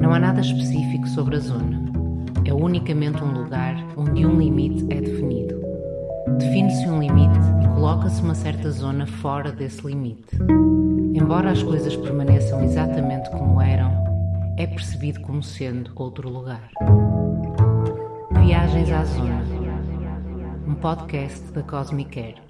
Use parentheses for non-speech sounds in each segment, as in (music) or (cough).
Não há nada específico sobre a zona. É unicamente um lugar onde um limite é definido. Define-se um limite e coloca-se uma certa zona fora desse limite. Embora as coisas permaneçam exatamente como eram, é percebido como sendo outro lugar. Viagens à Zona, um podcast da Cosmic Air.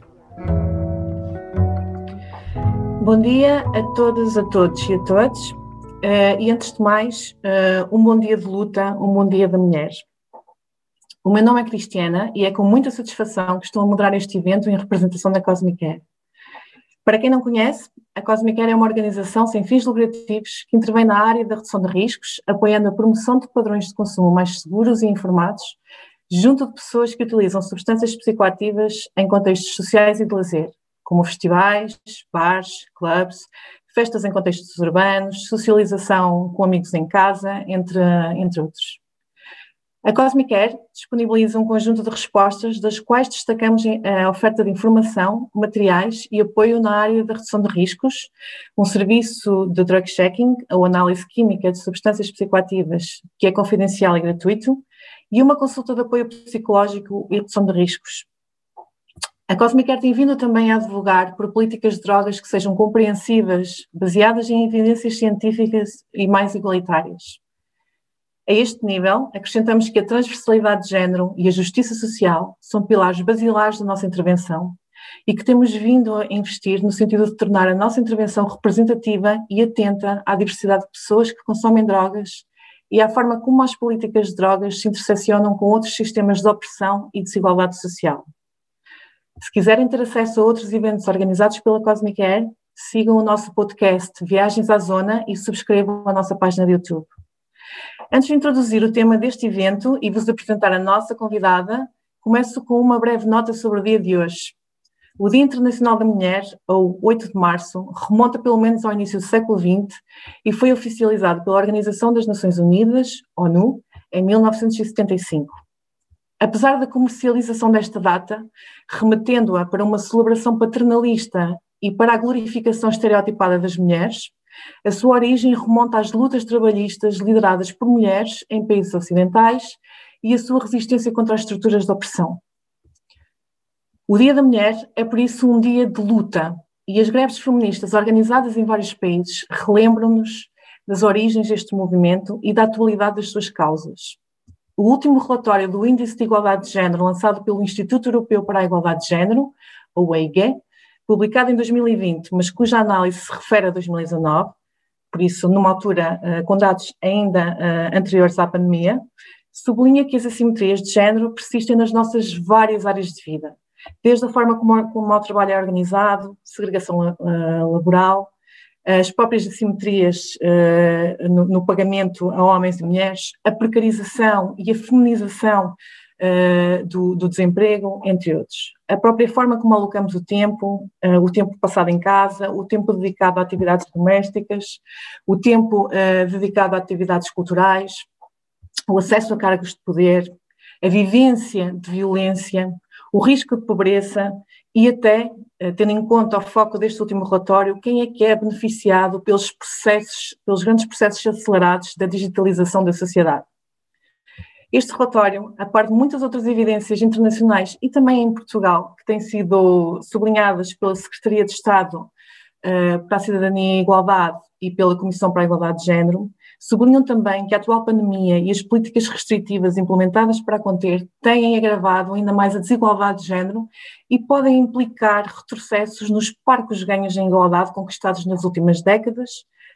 Bom dia a todas, a todos e a todos. Uh, e antes de mais, uh, um bom dia de luta, um bom dia da mulher. O meu nome é Cristiana e é com muita satisfação que estou a moderar este evento em representação da Cosmic Air. Para quem não conhece, a Cosmic Air é uma organização sem fins lucrativos que intervém na área da redução de riscos, apoiando a promoção de padrões de consumo mais seguros e informados, junto de pessoas que utilizam substâncias psicoativas em contextos sociais e de lazer, como festivais, bares, clubes, festas em contextos urbanos, socialização com amigos em casa, entre, entre outros. A Cosmic Air disponibiliza um conjunto de respostas, das quais destacamos a oferta de informação, materiais e apoio na área da redução de riscos, um serviço de drug checking, ou análise química de substâncias psicoativas, que é confidencial e gratuito, e uma consulta de apoio psicológico e redução de riscos. A Cosmic Air tem vindo também a advogar por políticas de drogas que sejam compreensivas, baseadas em evidências científicas e mais igualitárias. A este nível, acrescentamos que a transversalidade de género e a justiça social são pilares basilares da nossa intervenção e que temos vindo a investir no sentido de tornar a nossa intervenção representativa e atenta à diversidade de pessoas que consomem drogas e à forma como as políticas de drogas se interseccionam com outros sistemas de opressão e desigualdade social. Se quiserem ter acesso a outros eventos organizados pela Cosmic Air, sigam o nosso podcast Viagens à Zona e subscrevam a nossa página de YouTube. Antes de introduzir o tema deste evento e vos apresentar a nossa convidada, começo com uma breve nota sobre o dia de hoje. O Dia Internacional da Mulher, ou 8 de março, remonta pelo menos ao início do século XX e foi oficializado pela Organização das Nações Unidas, ONU, em 1975. Apesar da comercialização desta data, remetendo-a para uma celebração paternalista e para a glorificação estereotipada das mulheres, a sua origem remonta às lutas trabalhistas lideradas por mulheres em países ocidentais e a sua resistência contra as estruturas de opressão. O Dia da Mulher é, por isso, um dia de luta, e as greves feministas organizadas em vários países relembram-nos das origens deste movimento e da atualidade das suas causas. O último relatório do Índice de Igualdade de Género, lançado pelo Instituto Europeu para a Igualdade de Género, ou EIGE, publicado em 2020, mas cuja análise se refere a 2019, por isso numa altura uh, com dados ainda uh, anteriores à pandemia, sublinha que as assimetrias de género persistem nas nossas várias áreas de vida, desde a forma como, o trabalho é organizado, segregação uh, laboral, as próprias assimetrias no, no, pagamento a homens e mulheres, a precarização e a feminização uh, do, do, desemprego, entre outros. A própria forma como alocamos o tempo, uh, o tempo passado em casa, o tempo dedicado a atividades domésticas, o tempo uh, dedicado a atividades culturais, o acesso a cargos de poder, a vivência de violência, o risco de pobreza e até, tendo em conta o foco deste último relatório, quem é que é beneficiado pelos processos, pelos grandes processos acelerados da digitalização da sociedade. Este relatório, a par de muitas outras evidências internacionais e também em Portugal, que têm sido sublinhadas pela Secretaria de Estado uh, para a Cidadania e Igualdade e pela Comissão para a Igualdade de Género, sublinham também que a atual pandemia e as políticas restritivas implementadas para conter têm agravado ainda mais a desigualdade de género e podem implicar retrocessos nos parcos ganhos em igualdade conquistados nas últimas décadas,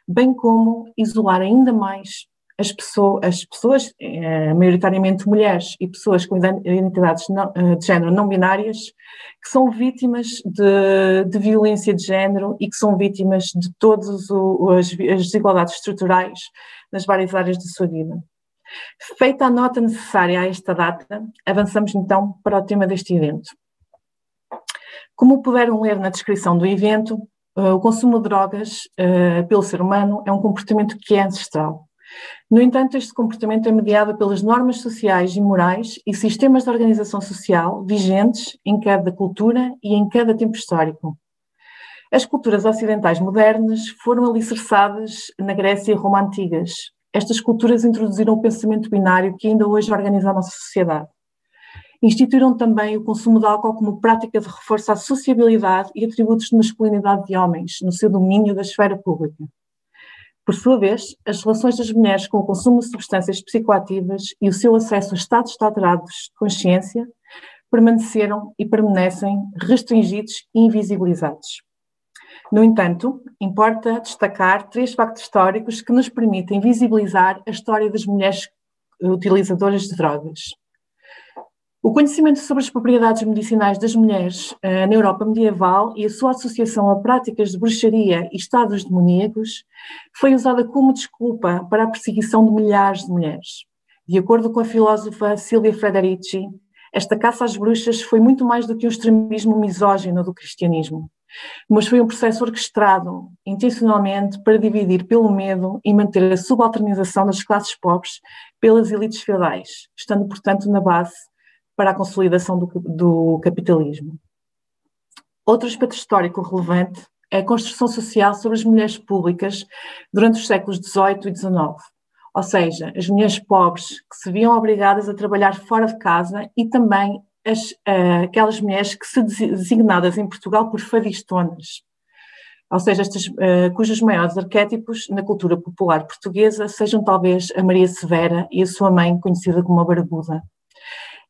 bem como isolar ainda mais as, pessoas, as pessoas eh, maioritariamente mulheres e pessoas com identidades não, eh, de género não binárias, que são vítimas de, de, violência de género e que são vítimas de todas as, desigualdades estruturais nas várias áreas da sua vida. Feita a nota necessária a esta data, avançamos então para o tema deste evento. Como puderam ler na descrição do evento, eh, o consumo de drogas uh, pelo ser humano é um comportamento que é ancestral. No entanto, este comportamento é mediado pelas normas sociais e morais e sistemas de organização social vigentes em cada cultura e em cada tempo histórico. As culturas ocidentais modernas foram alicerçadas na Grécia e Roma antigas. Estas culturas introduziram o pensamento binário que ainda hoje organiza a nossa sociedade. Instituíram também o consumo de álcool como prática de reforço à sociabilidade e atributos de masculinidade de homens no seu domínio da esfera pública. Por sua vez, as relações das mulheres com o consumo de substâncias psicoativas e o seu acesso a estados alterados de consciência permaneceram e permanecem restringidos e invisibilizados. No entanto, importa destacar três factos históricos que nos permitem visibilizar a história das mulheres utilizadoras de drogas. O conhecimento sobre as propriedades medicinais das mulheres uh, na Europa medieval e a sua associação a práticas de bruxaria e estados demoníacos foi usada como desculpa para a perseguição de milhares de mulheres. De acordo com a filósofa Silvia Frederici, esta caça às bruxas foi muito mais do que um extremismo misógino do cristianismo, mas foi um processo orquestrado intencionalmente para dividir pelo medo e manter a subalternização das classes pobres pelas elites feudais, estando, portanto, na base para a consolidação do, do capitalismo. Outro aspecto histórico relevante é a construção social sobre as mulheres públicas durante os séculos XVIII e XIX, ou seja, as mulheres pobres que se viam obrigadas a trabalhar fora de casa e também as, uh, aquelas mulheres que se designadas em Portugal por fadistonas, ou seja, estas, uh, cujos maiores arquétipos na cultura popular portuguesa sejam talvez a Maria Severa e a sua mãe, conhecida como a Barbuda.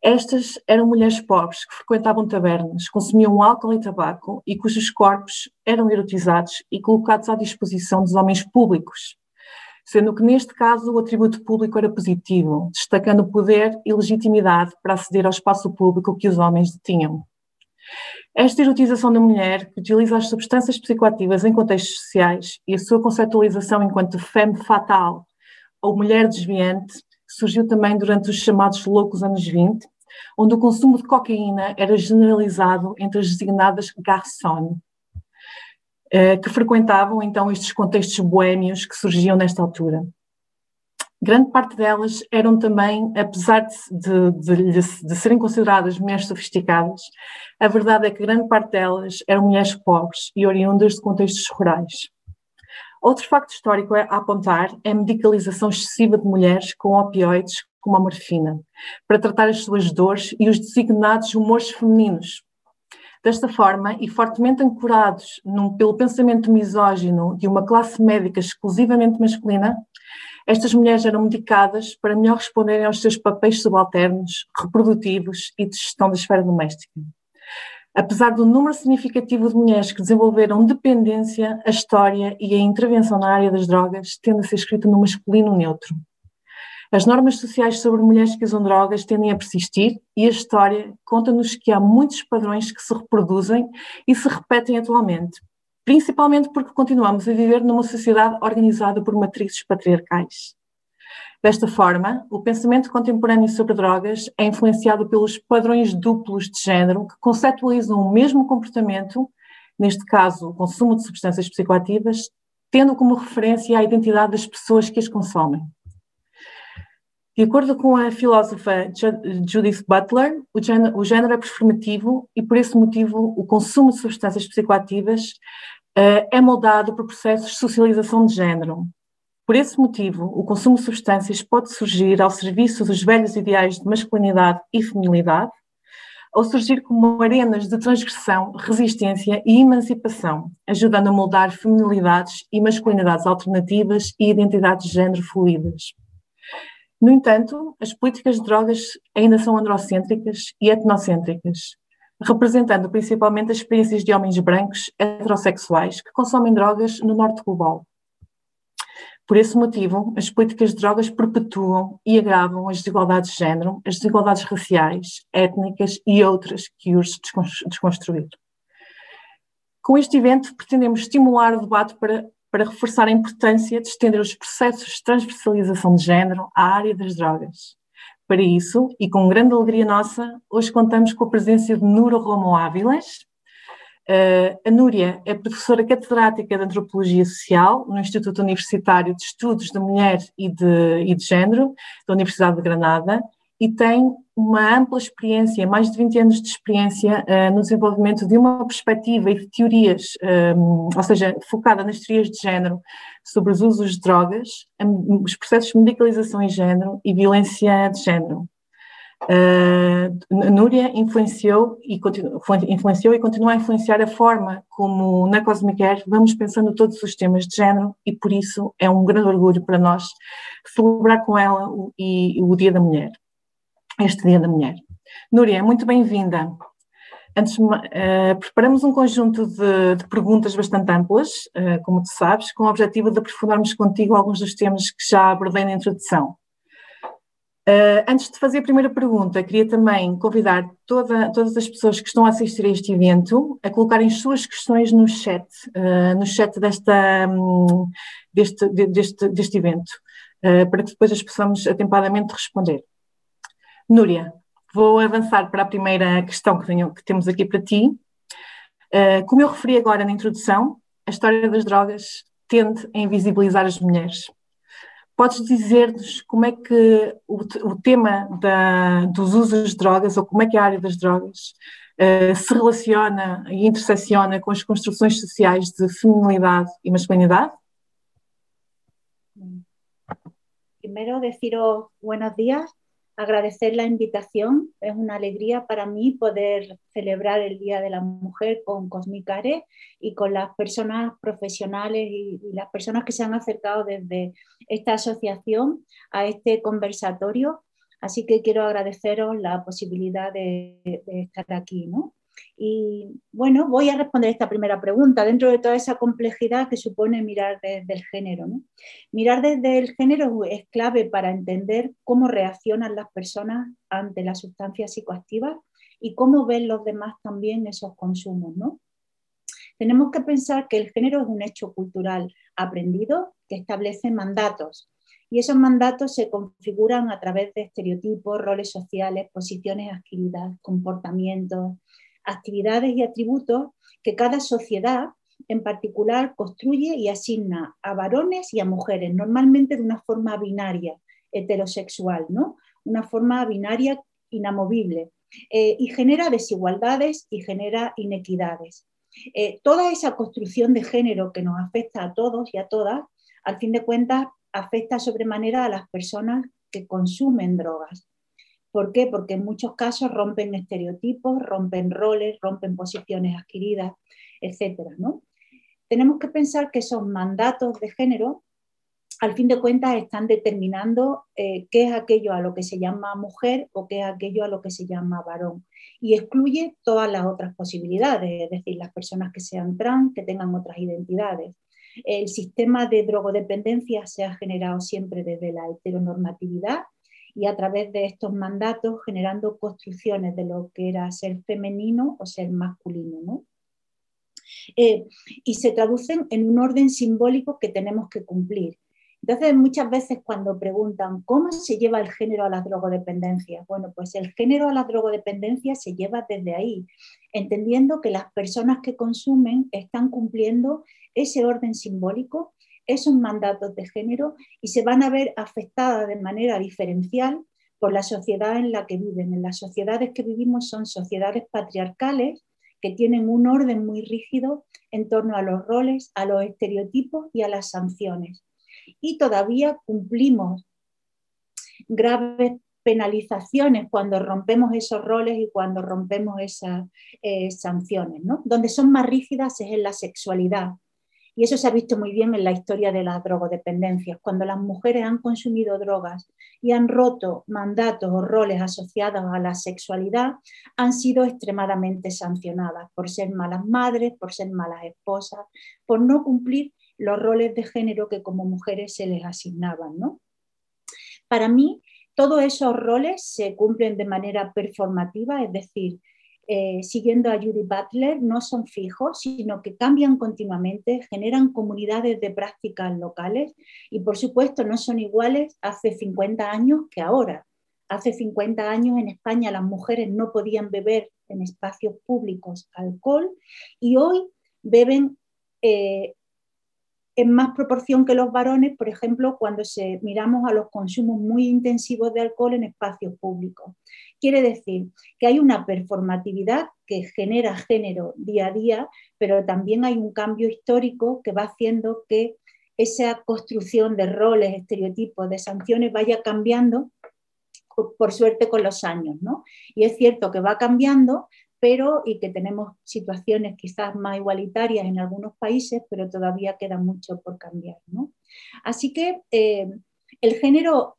Estas eram mulheres pobres que frequentavam tabernas, consumiam álcool e tabaco e cujos corpos eram erotizados e colocados à disposição dos homens públicos, sendo que neste caso o atributo público era positivo, destacando poder e legitimidade para aceder ao espaço público que os homens detinham. Esta erotização da mulher, que utiliza as substâncias psicoativas em contextos sociais e a sua conceptualização enquanto femme fatal ou mulher desviante, surgiu também durante os chamados loucos anos 20, onde o consumo de cocaína era generalizado entre as designadas garçons, eh, que frequentavam então estes contextos boêmios que surgiam nesta altura. Grande parte delas eram também, apesar de, de, de, de, serem consideradas mulheres sofisticadas, a verdade é que grande parte delas eram mulheres pobres e oriundas de contextos rurais. Outro facto histórico a apontar é a medicalização excessiva de mulheres com opioides como a morfina, para tratar as suas dores e os designados humores femininos. Desta forma, e fortemente ancorados num, pelo pensamento misógino de uma classe médica exclusivamente masculina, estas mulheres eram medicadas para melhor responderem aos seus papéis subalternos, reprodutivos e de gestão da esfera doméstica. Apesar do número significativo de mulheres que desenvolveram dependência, a história e a intervenção na área das drogas tende a ser escrita no masculino neutro. As normas sociais sobre mulheres que usam drogas tendem a persistir e a história conta-nos que há muitos padrões que se reproduzem e se repetem atualmente, principalmente porque continuamos a viver numa sociedade organizada por matrizes patriarcais. Desta forma, o pensamento contemporâneo sobre drogas é influenciado pelos padrões duplos de género que conceptualizam o mesmo comportamento, neste caso, o consumo de substâncias psicoativas, tendo como referência a identidade das pessoas que as consomem. De acordo com a filósofa Judith Butler, o género, é performativo e, por esse motivo, o consumo de substâncias psicoativas uh, é moldado por processos de socialização de género, por esse motivo, o consumo de substâncias pode surgir ao serviço dos velhos ideais de masculinidade e feminilidade, ou surgir como arenas de transgressão, resistência e emancipação, ajudando a moldar feminilidades e masculinidades alternativas e identidades de género fluídas. No entanto, as políticas de drogas ainda são androcêntricas e etnocêntricas, representando principalmente as experiências de homens brancos heterossexuais que consomem drogas no norte global. Por esse motivo, as políticas de drogas perpetuam e agravam as desigualdades de género, as desigualdades raciais, étnicas e outras que urge desconstruir. Com este evento, pretendemos estimular o debate para, para reforçar a importância de estender os processos de transversalização de género à área das drogas. Para isso, e com grande alegria nossa, hoje contamos com a presença de Nuro Romo Ávilas, Uh, a Núria é professora catedrática de Antropologia Social no Instituto Universitário de Estudos da Mulher e de, e de Gênero, da Universidade de Granada, e tem uma ampla experiência, mais de 20 anos de experiência uh, no desenvolvimento de uma perspectiva e de teorias, um, ou seja, focada nas teorias de género sobre os usos de drogas, os processos de medicalização em género e violência de género. Uh, Núria influenciou e, continu, influenciou e continua a influenciar a forma como na Cosmic Air vamos pensando todos os temas de género e por isso é um grande orgulho para nós celebrar com ela o, e, o Dia da Mulher, este Dia da Mulher. Núria, muito bem-vinda. Antes, uh, preparamos um conjunto de, de perguntas bastante amplas, uh, como tu sabes, com o objetivo de aprofundarmos contigo alguns dos temas que já abordei na introdução. Uh, antes de fazer a primeira pergunta, queria também convidar toda, todas as pessoas que estão a assistir a este evento a colocarem suas questões no chat, uh, no chat desta, um, deste, deste, deste evento, uh, para que depois as possamos atempadamente responder. Núria, vou avançar para a primeira questão que, tenho, que temos aqui para ti. como eu referi agora na introdução, a história das drogas tende a invisibilizar as mulheres. Podes dizer-nos como é que o, o tema da, dos usos de drogas, ou como é que a área das drogas uh, se relaciona e intersecciona com as construções sociais de feminilidade e masculinidade? Primeiro, deciros buenos días agradecer la invitación. Es una alegría para mí poder celebrar el Día de la Mujer con Cosmicare y con las personas profesionales y, las personas que se han acercado desde esta asociación a este conversatorio. Así que quiero agradeceros la posibilidad de, de estar aquí. ¿no? Y bueno, voy a responder esta primera pregunta dentro de toda esa complejidad que supone mirar desde el género. Mirar desde el género es clave para entender cómo reaccionan las personas ante las sustancias psicoactivas y cómo ven los demás también esos consumos. ¿no? Tenemos que pensar que el género es un hecho cultural aprendido que establece mandatos y esos mandatos se configuran a través de estereotipos, roles sociales, posiciones adquiridas, comportamientos, actividades y atributos que cada sociedad en particular construye y asigna a varones y a mujeres, normalmente de una forma binaria, heterosexual, ¿no? Una forma binaria inamovible eh, y genera desigualdades y genera inequidades. Eh, toda esa construcción de género que nos afecta a todos y a todas, al fin de cuentas, afecta sobremanera a las personas que consumen drogas. ¿Por qué? Porque en muchos casos rompen estereotipos, rompen roles, rompen posiciones adquiridas, etc. ¿no? Tenemos que pensar que esos mandatos de género, al fin de cuentas, están determinando eh, qué es aquello a lo que se llama mujer o qué es aquello a lo que se llama varón. Y excluye todas las otras posibilidades, es decir, las personas que sean trans, que tengan otras identidades. El sistema de drogodependencia se ha generado siempre desde la heteronormatividad y a través de estos mandatos generando construcciones de lo que era ser femenino o ser masculino. Eh, y se traducen en un orden simbólico que tenemos que cumplir. Entonces, muchas veces cuando preguntan cómo se lleva el género a las drogodependencias, bueno, pues el género a las drogodependencias se lleva desde ahí, entendiendo que las personas que consumen están cumpliendo ese orden simbólico esos mandatos de género y se van a ver afectadas de manera diferencial por la sociedad en la que viven. En las sociedades que vivimos son sociedades patriarcales que tienen un orden muy rígido en torno a los roles, a los estereotipos y a las sanciones. Y todavía cumplimos graves penalizaciones cuando rompemos esos roles y cuando rompemos esas eh, sanciones. ¿no? Donde son más rígidas es en la sexualidad, y eso se ha visto muy bien en la historia de las drogodependencias. Cuando las mujeres han consumido drogas y han roto mandatos o roles asociados a la sexualidad, han sido extremadamente sancionadas por ser malas madres, por ser malas esposas, por no cumplir los roles de género que como mujeres se les asignaban. ¿no? Para mí, todos esos roles se cumplen de manera performativa, es decir, eh, siguiendo a Judy Butler, no son fijos, sino que cambian continuamente, generan comunidades de prácticas locales y por supuesto no son iguales hace 50 años que ahora. Hace 50 años en España las mujeres no podían beber en espacios públicos alcohol y hoy beben eh, en más proporción que los varones, por ejemplo, cuando se, miramos a los consumos muy intensivos de alcohol en espacios públicos. Quiere decir que hay una performatividad que genera género día a día, pero también hay un cambio histórico que va haciendo que esa construcción de roles, estereotipos, de sanciones vaya cambiando, por suerte, con los años. ¿no? Y es cierto que va cambiando, pero y que tenemos situaciones quizás más igualitarias en algunos países, pero todavía queda mucho por cambiar. ¿no? Así que eh, el género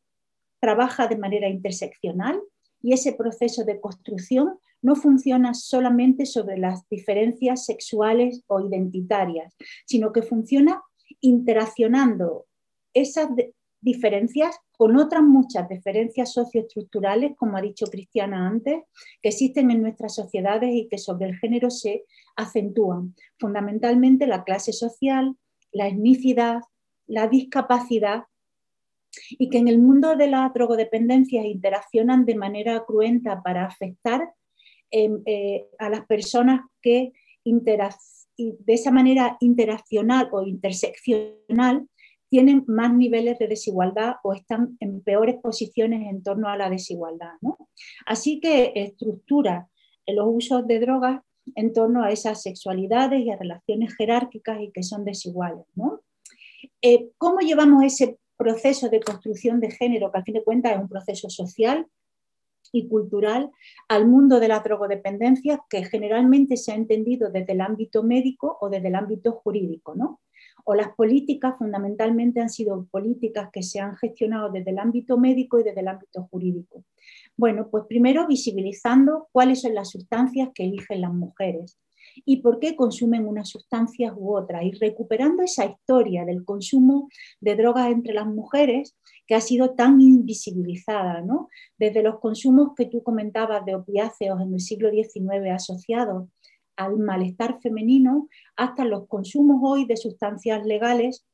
trabaja de manera interseccional y ese proceso de construcción no funciona solamente sobre las diferencias sexuales o identitarias, sino que funciona interaccionando esas diferencias con otras muchas diferencias socioestructurales, como ha dicho Cristiana antes, que existen en nuestras sociedades y que sobre el género se acentúan. Fundamentalmente la clase social, la etnicidad, la discapacidad y que en el mundo de las drogodependencias interaccionan de manera cruenta para afectar em, eh, a las personas que de esa manera interaccional o interseccional tienen más niveles de desigualdad o están en peores posiciones en torno a la desigualdad. Así que estructura los usos de drogas en torno a esas sexualidades y a relaciones jerárquicas y que son desiguales. Eh, ¿Cómo llevamos ese proceso de construcción de género, que al fin de cuentas es un proceso social y cultural, al mundo de la drogodependencia que generalmente se ha entendido desde el ámbito médico o desde el ámbito jurídico? ¿no? O las políticas fundamentalmente han sido políticas que se han gestionado desde el ámbito médico y desde el ámbito jurídico. Bueno, pues primero visibilizando cuáles son las sustancias que eligen las mujeres y por qué consumen unas sustancias u otras y recuperando esa historia del consumo de drogas entre las mujeres que ha sido tan invisibilizada, ¿no? Desde los consumos que tú comentabas de opiáceos en el siglo XIX asociados al malestar femenino hasta los consumos hoy de sustancias legales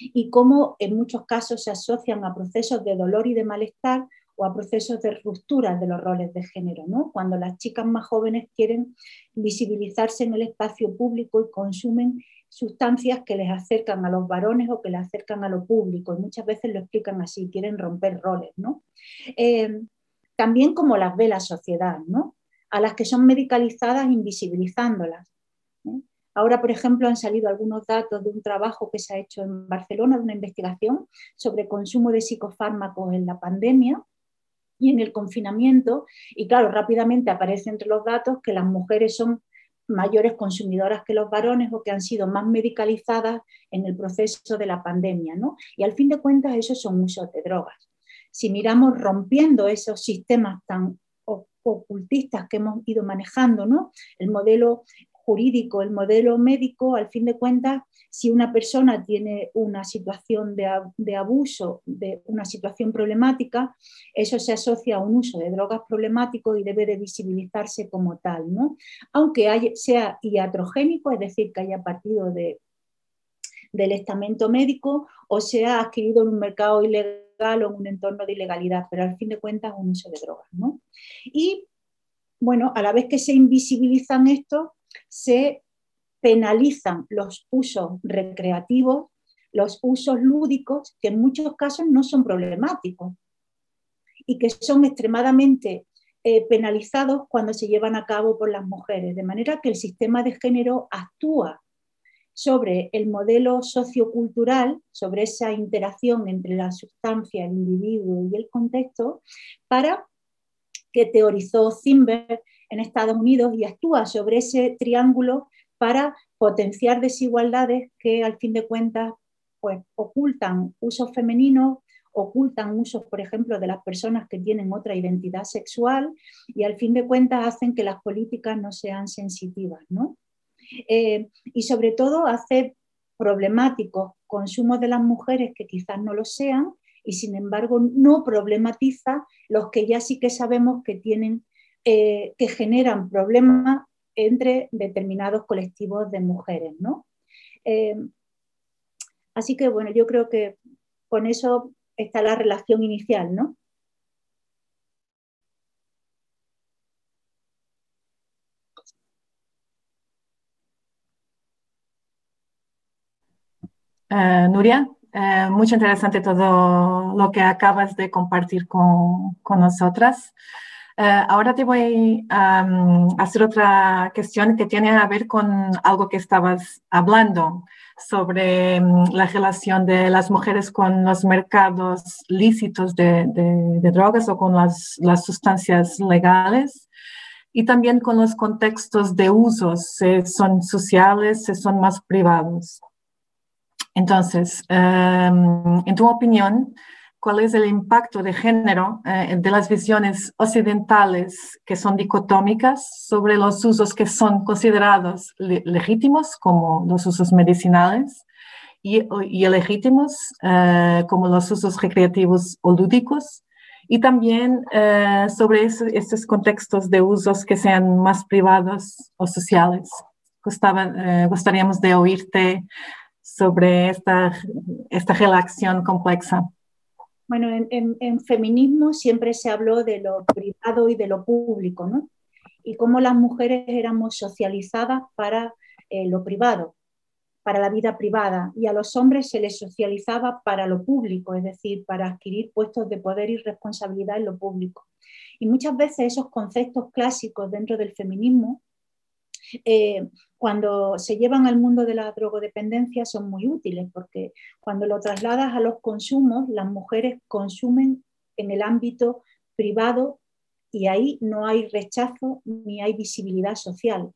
y cómo en muchos casos se asocian a procesos de dolor y de malestar o a procesos de ruptura de los roles de género, ¿no? cuando las chicas más jóvenes quieren visibilizarse en el espacio público y consumen sustancias que les acercan a los varones o que les acercan a lo público, y muchas veces lo explican así, quieren romper roles. ¿no? Eh, también como las ve la sociedad, ¿no? A las que son medicalizadas invisibilizándolas. Ahora, por ejemplo, han salido algunos datos de un trabajo que se ha hecho en Barcelona, de una investigación sobre consumo de psicofármacos en la pandemia y en el confinamiento. Y claro, rápidamente aparece entre los datos que las mujeres son mayores consumidoras que los varones o que han sido más medicalizadas en el proceso de la pandemia. ¿no? Y al fin de cuentas, esos son usos de drogas. Si miramos rompiendo esos sistemas tan ocultistas que hemos ido manejando, ¿no? El modelo jurídico, el modelo médico, al fin de cuentas, si una persona tiene una situación de, abuso, de una situación problemática, eso se asocia a un uso de drogas problemático y debe de visibilizarse como tal, ¿no? Aunque sea iatrogénico, es decir, que haya partido de, del estamento médico o sea adquirido en un mercado ilegal o en un entorno de ilegalidad, pero al fin de cuentas un uso de drogas. ¿no? Y bueno, a la vez que se invisibilizan esto, se penalizan los usos recreativos, los usos lúdicos, que en muchos casos no son problemáticos y que son extremadamente eh, penalizados cuando se llevan a cabo por las mujeres, de manera que el sistema de género actúa sobre el modelo sociocultural, sobre esa interacción entre la sustancia, el individuo y el contexto, para que teorizó Zimberg en Estados Unidos y actúa sobre ese triángulo para potenciar desigualdades que al fin de cuentas pues, ocultan usos femeninos, ocultan usos, por ejemplo, de las personas que tienen otra identidad sexual y al fin de cuentas hacen que las políticas no sean sensitivas. ¿no? Eh, y sobre todo hace problemáticos consumos de las mujeres que quizás no lo sean y sin embargo no problematiza los que ya sí que sabemos que tienen, eh, que generan problemas entre determinados colectivos de mujeres. ¿no? Eh, así que bueno, yo creo que con eso está la relación inicial, ¿no? Eh, Nuria. Eh, muy interesante todo lo que acabas de compartir con, con nosotras. ahora te voy a hacer otra cuestión que tiene a ver con algo que estabas hablando sobre mm, la relación de las mujeres con los mercados lícitos de, de, drogas o con las, las, sustancias legales y también con los contextos de usos, si son sociales, si son más privados. Entonces, em, en tu opinión, ¿cuál es el impacto de género eh, de las visiones occidentales que son dicotómicas sobre los usos que son considerados legítimos, como los usos medicinales, y, y ilegítimos, eh, como los usos recreativos o lúdicos? y también eh, sobre estos contextos de usos que sean más privados o sociales. Gustaba, gustaríamos de oírte sobre esta, esta relación compleja? Bueno, en, feminismo siempre se habló de lo privado y de lo público, ¿no? Y cómo las mujeres éramos socializadas para eh, lo privado, para la vida privada, y a los hombres se les socializaba para lo público, es decir, para adquirir puestos de poder y responsabilidad en lo público. Y muchas veces esos conceptos clásicos dentro del feminismo eh, cuando se llevan al mundo de la drogodependencia son muy útiles porque cuando lo trasladas a los consumos, las mujeres consumen en el ámbito privado y ahí no hay rechazo ni hay visibilidad social,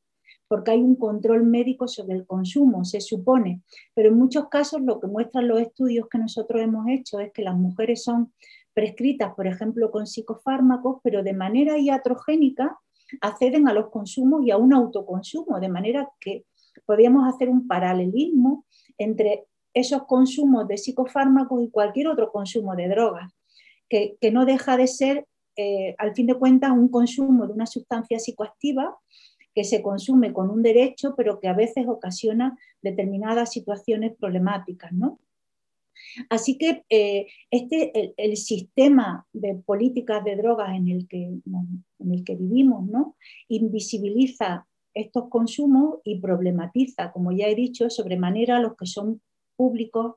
porque hay un control médico sobre el consumo, se supone. Pero en muchos casos lo que muestran los estudios que nosotros hemos hecho es que las mujeres son prescritas, por ejemplo, con psicofármacos, pero de manera iatrogénica acceden a los consumos y a un autoconsumo, de manera que podríamos hacer un paralelismo entre esos consumos de psicofármacos y cualquier otro consumo de drogas, que, no deja de ser, eh, al fin de cuentas, un consumo de una sustancia psicoactiva que se consume con un derecho, pero que a veces ocasiona determinadas situaciones problemáticas. ¿no? Así que eh, este, el, sistema de políticas de drogas en el que, en el que vivimos ¿no? invisibiliza estos consumos y problematiza, como ya he dicho, sobremanera los que son públicos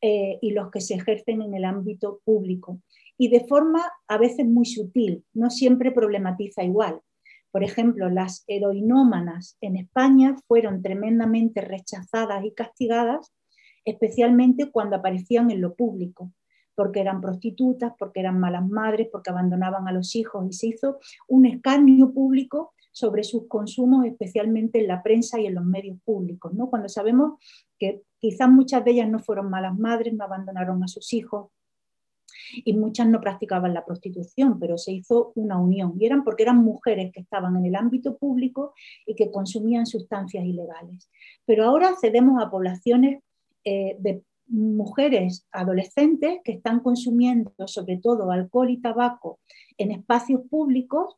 eh, y los que se ejercen en el ámbito público. Y de forma a veces muy sutil, no siempre problematiza igual. Por ejemplo, las heroinómanas en España fueron tremendamente rechazadas y castigadas especialmente cuando aparecían en lo público, porque eran prostitutas, porque eran malas madres, porque abandonaban a los hijos y se hizo un escarnio público sobre sus consumos, especialmente en la prensa y en los medios públicos, ¿no? cuando sabemos que quizás muchas de ellas no fueron malas madres, no abandonaron a sus hijos, y muchas no practicaban la prostitución, pero se hizo una unión y eran porque eran mujeres que estaban en el ámbito público y que consumían sustancias ilegales. Pero ahora cedemos a poblaciones eh, de mujeres adolescentes que están consumiendo sobre todo alcohol y tabaco en espacios públicos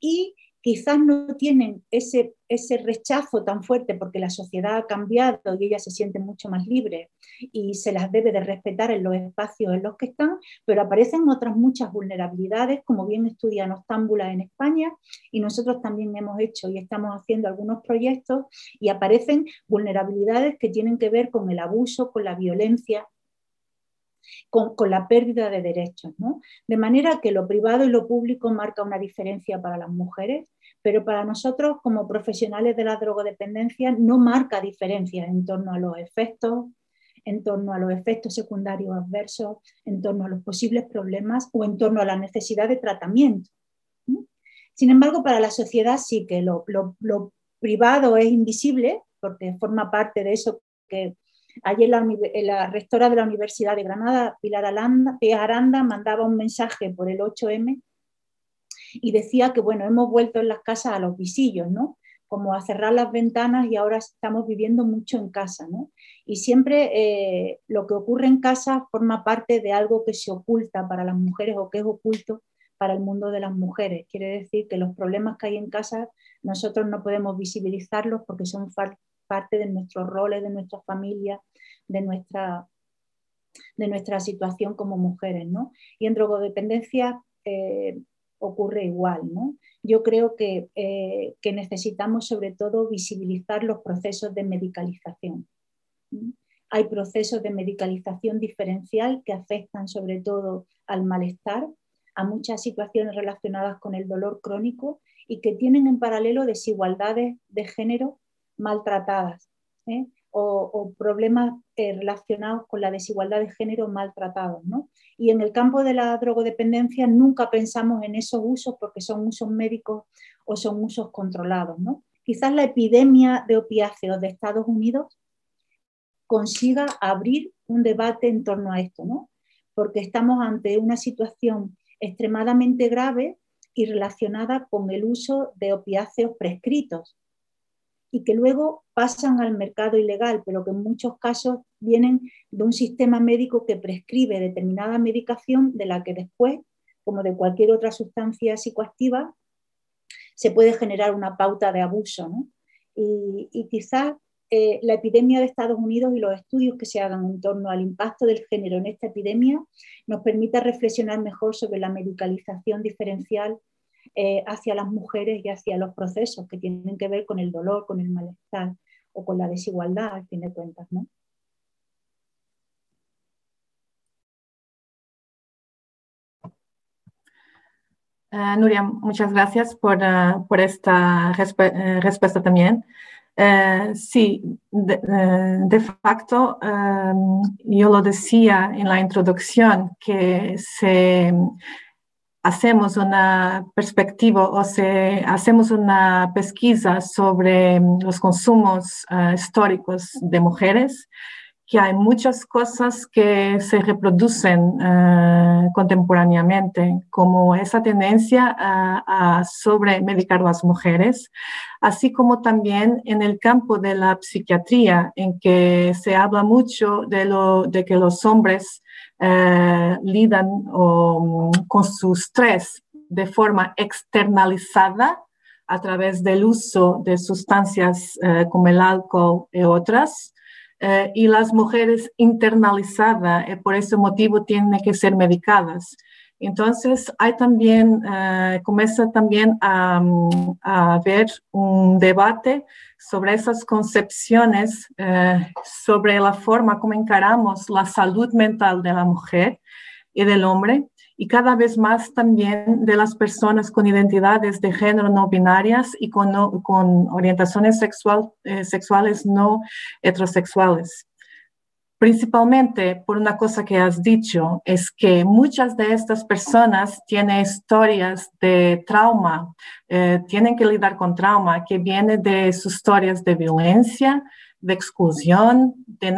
y quizás no tienen ese, ese rechazo tan fuerte porque la sociedad ha cambiado y ellas se sienten mucho más libres y se las debe de respetar en los espacios en los que están, pero aparecen otras muchas vulnerabilidades, como bien estudia Nostámbula en España, y nosotros también hemos hecho y estamos haciendo algunos proyectos y aparecen vulnerabilidades que tienen que ver con el abuso, con la violencia con, la pérdida de derechos. De manera que lo privado y lo público marca una diferencia para las mujeres, pero para nosotros como profesionales de la drogodependencia no marca diferencia en torno a los efectos, en torno a los efectos secundarios adversos, en torno a los posibles problemas o en torno a la necesidad de tratamiento. Sin embargo, para la sociedad sí que lo privado es invisible porque forma parte de eso que Ayer la, rectora de la Universidad de Granada, Pilar Aranda, mandaba un mensaje por el 8M y decía que, bueno, hemos vuelto en las casas a los visillos, ¿no? Como a cerrar las ventanas y ahora estamos viviendo mucho en casa, ¿no? Y siempre eh, lo que ocurre en casa forma parte de algo que se oculta para las mujeres o que es oculto para el mundo de las mujeres. Quiere decir que los problemas que hay en casa nosotros no podemos visibilizarlos porque son parte de nuestros roles, de nuestra familia, de nuestra, de nuestra situación como mujeres. ¿no? Y en drogodependencia eh, ocurre igual. ¿no? Yo creo que, eh, que, necesitamos sobre todo visibilizar los procesos de medicalización. hay procesos de medicalización diferencial que afectan sobre todo al malestar, a muchas situaciones relacionadas con el dolor crónico y que tienen en paralelo desigualdades de género maltratadas ¿eh? o, problemas eh, relacionados con la desigualdad de género maltratados. Y en el campo de la drogodependencia nunca pensamos en esos usos porque son usos médicos o son usos controlados. ¿no? Quizás la epidemia de opiáceos de Estados Unidos consiga abrir un debate en torno a esto, ¿no? porque estamos ante una situación extremadamente grave y relacionada con el uso de opiáceos prescritos y que luego pasan al mercado ilegal, pero que en muchos casos vienen de un sistema médico que prescribe determinada medicación de la que después, como de cualquier otra sustancia psicoactiva, se puede generar una pauta de abuso. Y, quizás eh, la epidemia de Estados Unidos y los estudios que se hagan en torno al impacto del género en esta epidemia nos permita reflexionar mejor sobre la medicalización diferencial eh, hacia las mujeres y hacia los procesos que tienen que ver con el dolor, con el malestar o con la desigualdad, al fin de cuentas. ¿no? Uh, Nuria, muchas gracias por, uh, por esta resp respuesta también. Uh, sí, de, facto, um, yo lo decía en la introducción, que se hacemos una perspectiva o se hacemos una pesquisa sobre los consumos uh, históricos de mujeres, que hay muchas cosas que se reproducen uh, contemporáneamente, como esa tendencia a, a sobremedicar a las mujeres, así como también en el campo de la psiquiatría, en que se habla mucho de, lo, de que los hombres eh, lidan con su estrés de forma externalizada a través del uso de sustancias eh, como el alcohol y otras, eh, y las mujeres internalizadas, y por ese motivo tienen que ser medicadas. Entonces, hay también, comienza también a, a haber un debate sobre esas concepciones, eh, sobre la forma como encaramos la salud mental de la mujer y del hombre, y cada vez más también de las personas con identidades de género no binarias y con, con orientaciones sexual, eh, sexuales no heterosexuales. Principalmente por una cosa que has dicho, es que muchas de estas personas tienen historias de trauma, eh, tienen que lidiar con trauma que viene de sus historias de violencia, de exclusión, de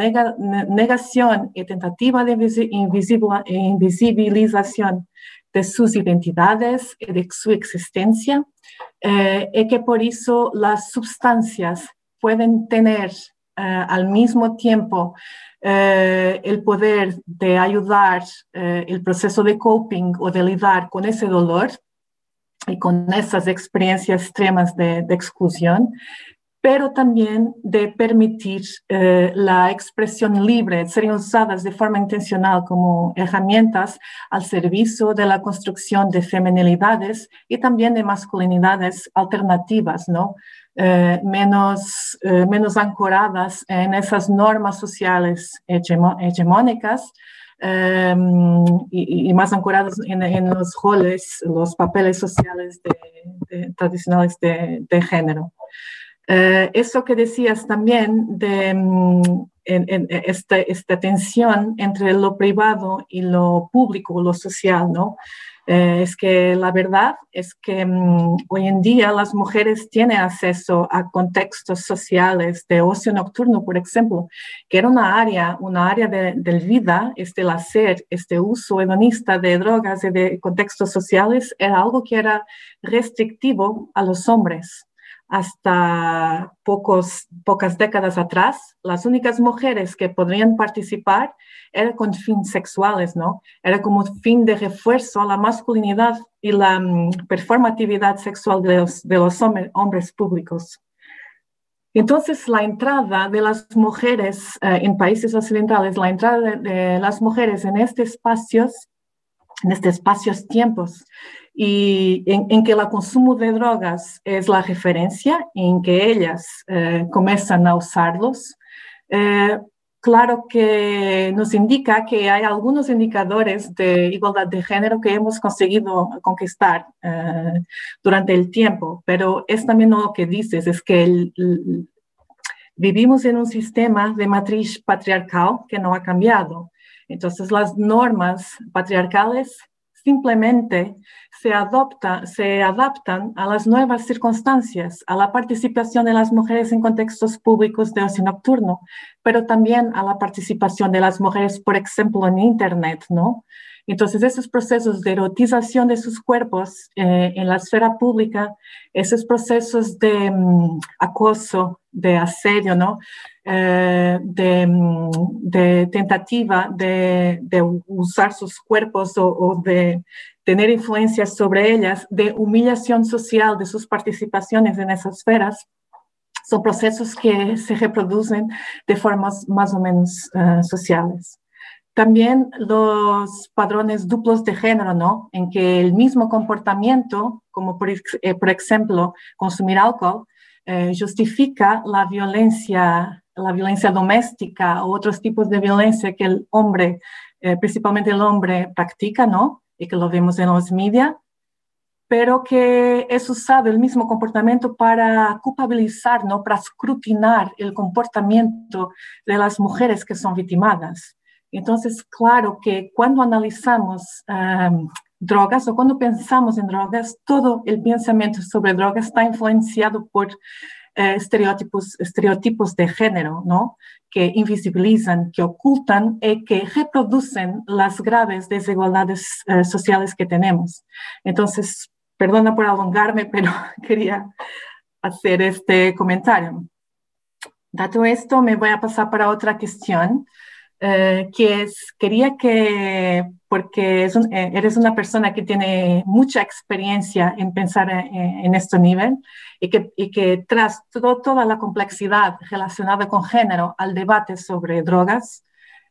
negación y tentativa de invisibilización de sus identidades y de su existencia, eh, y que por eso las sustancias pueden tener eh, al mismo tiempo eh, el poder de ayudar eh, el proceso de coping o de lidiar con ese dolor y con esas experiencias extremas de, exclusión, pero también de permitir eh, la expresión libre, ser usadas de forma intencional como herramientas al servicio de la construcción de feminilidades y también de masculinidades alternativas, ¿no? Eh, menos, eh, menos ancoradas en esas normas sociales hegemónicas em, y, más ancoradas en, los roles, los papeles sociales tradicionales de, género. Eh, eso que decías también de mm, esta, tensión entre lo privado y lo público, lo social, ¿no? Eh, es que la verdad es que mm, hoy en día las mujeres tienen acceso a contextos sociales de ocio nocturno, por ejemplo, que era una área, una área de, vida, este hacer, este uso hedonista de drogas y de contextos sociales, era algo que era restrictivo a los hombres hasta pocos, pocas décadas atrás, las únicas mujeres que podrían participar eran con fines sexuales, ¿no? Era como fin de refuerzo a la masculinidad y la um, performatividad sexual de los, de los hombres públicos. Entonces, la entrada de las mujeres eh, en países occidentales, la entrada de, de las mujeres en estos espacios, en estos espacios tiempos, y en, que el consumo de drogas es la referencia, en que ellas eh, comienzan a usarlos, eh, claro que nos indica que hay algunos indicadores de igualdad de género que hemos conseguido conquistar eh, durante el tiempo, pero es también lo que dices, es que vivimos en un sistema de matriz patriarcal que no ha cambiado. Entonces, las normas patriarcales simplemente se, adopta, se adaptan a las nuevas circunstancias, a la participación de las mujeres en contextos públicos de ocio nocturno, pero también a la participación de las mujeres, por ejemplo, en Internet, ¿no? Entonces, esos procesos de erotización de sus cuerpos eh, en la esfera pública, esos procesos de mm, acoso, de asedio, ¿no? Eh, mm, de, tentativa de, usar sus cuerpos o, de tener influencia sobre ellas, de humillación social de sus participaciones en esas esferas, son procesos que se reproducen de formas más o menos eh, sociales. También los padrones duplos de género, ¿no? En que el mismo comportamiento, como por, eh, por ejemplo consumir alcohol, eh, justifica la violencia, la violencia doméstica o otros tipos de violencia que el hombre, eh, principalmente el hombre, practica, ¿no? Y que lo vemos en los medios, pero que es usado el mismo comportamiento para culpabilizar, ¿no? Para escrutinar el comportamiento de las mujeres que son victimadas. Entonces, claro que cuando analizamos drogas o cuando pensamos en drogas, todo el pensamiento sobre drogas está influenciado por eh, estereotipos, estereotipos de género, ¿no? que invisibilizan, que ocultan y que reproducen las graves desigualdades eh, sociales que tenemos. Entonces, perdona por alongarme, (laughs) pero quería hacer este comentario. Dado esto, me voy a pasar para otra cuestión eh, que es, quería que, porque eh, eres una persona que tiene mucha experiencia en pensar eh, en, este nivel y que, y que tras toda la complejidad relacionada con género al debate sobre drogas,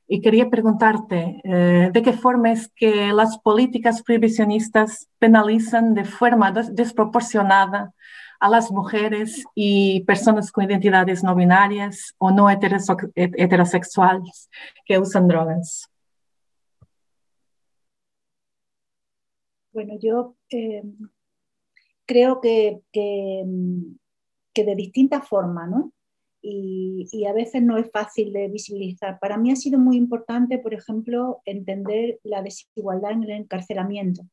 y quería preguntarte de qué forma es que las políticas prohibicionistas penalizan de forma desproporcionada a las mujeres y personas con identidades no binarias o no heterosexuales que usan drogas? Bueno, yo eh, creo que, que, de distintas formas, ¿no? Y, y, a veces no es fácil de visibilizar. Para mí ha sido muy importante, por ejemplo, entender la desigualdad en el encarcelamiento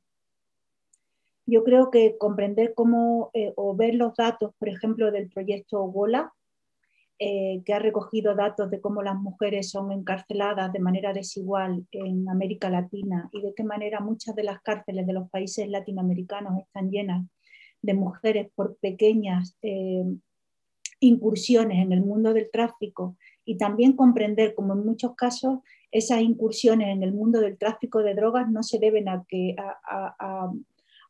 yo creo que comprender cómo eh, o ver los datos, por ejemplo, del proyecto GOLA, eh, que ha recogido datos de cómo las mujeres son encarceladas de manera desigual en América Latina y de qué manera muchas de las cárceles de los países latinoamericanos están llenas de mujeres por pequeñas eh, incursiones en el mundo del tráfico. Y también comprender cómo en muchos casos esas incursiones en el mundo del tráfico de drogas no se deben a, que, a,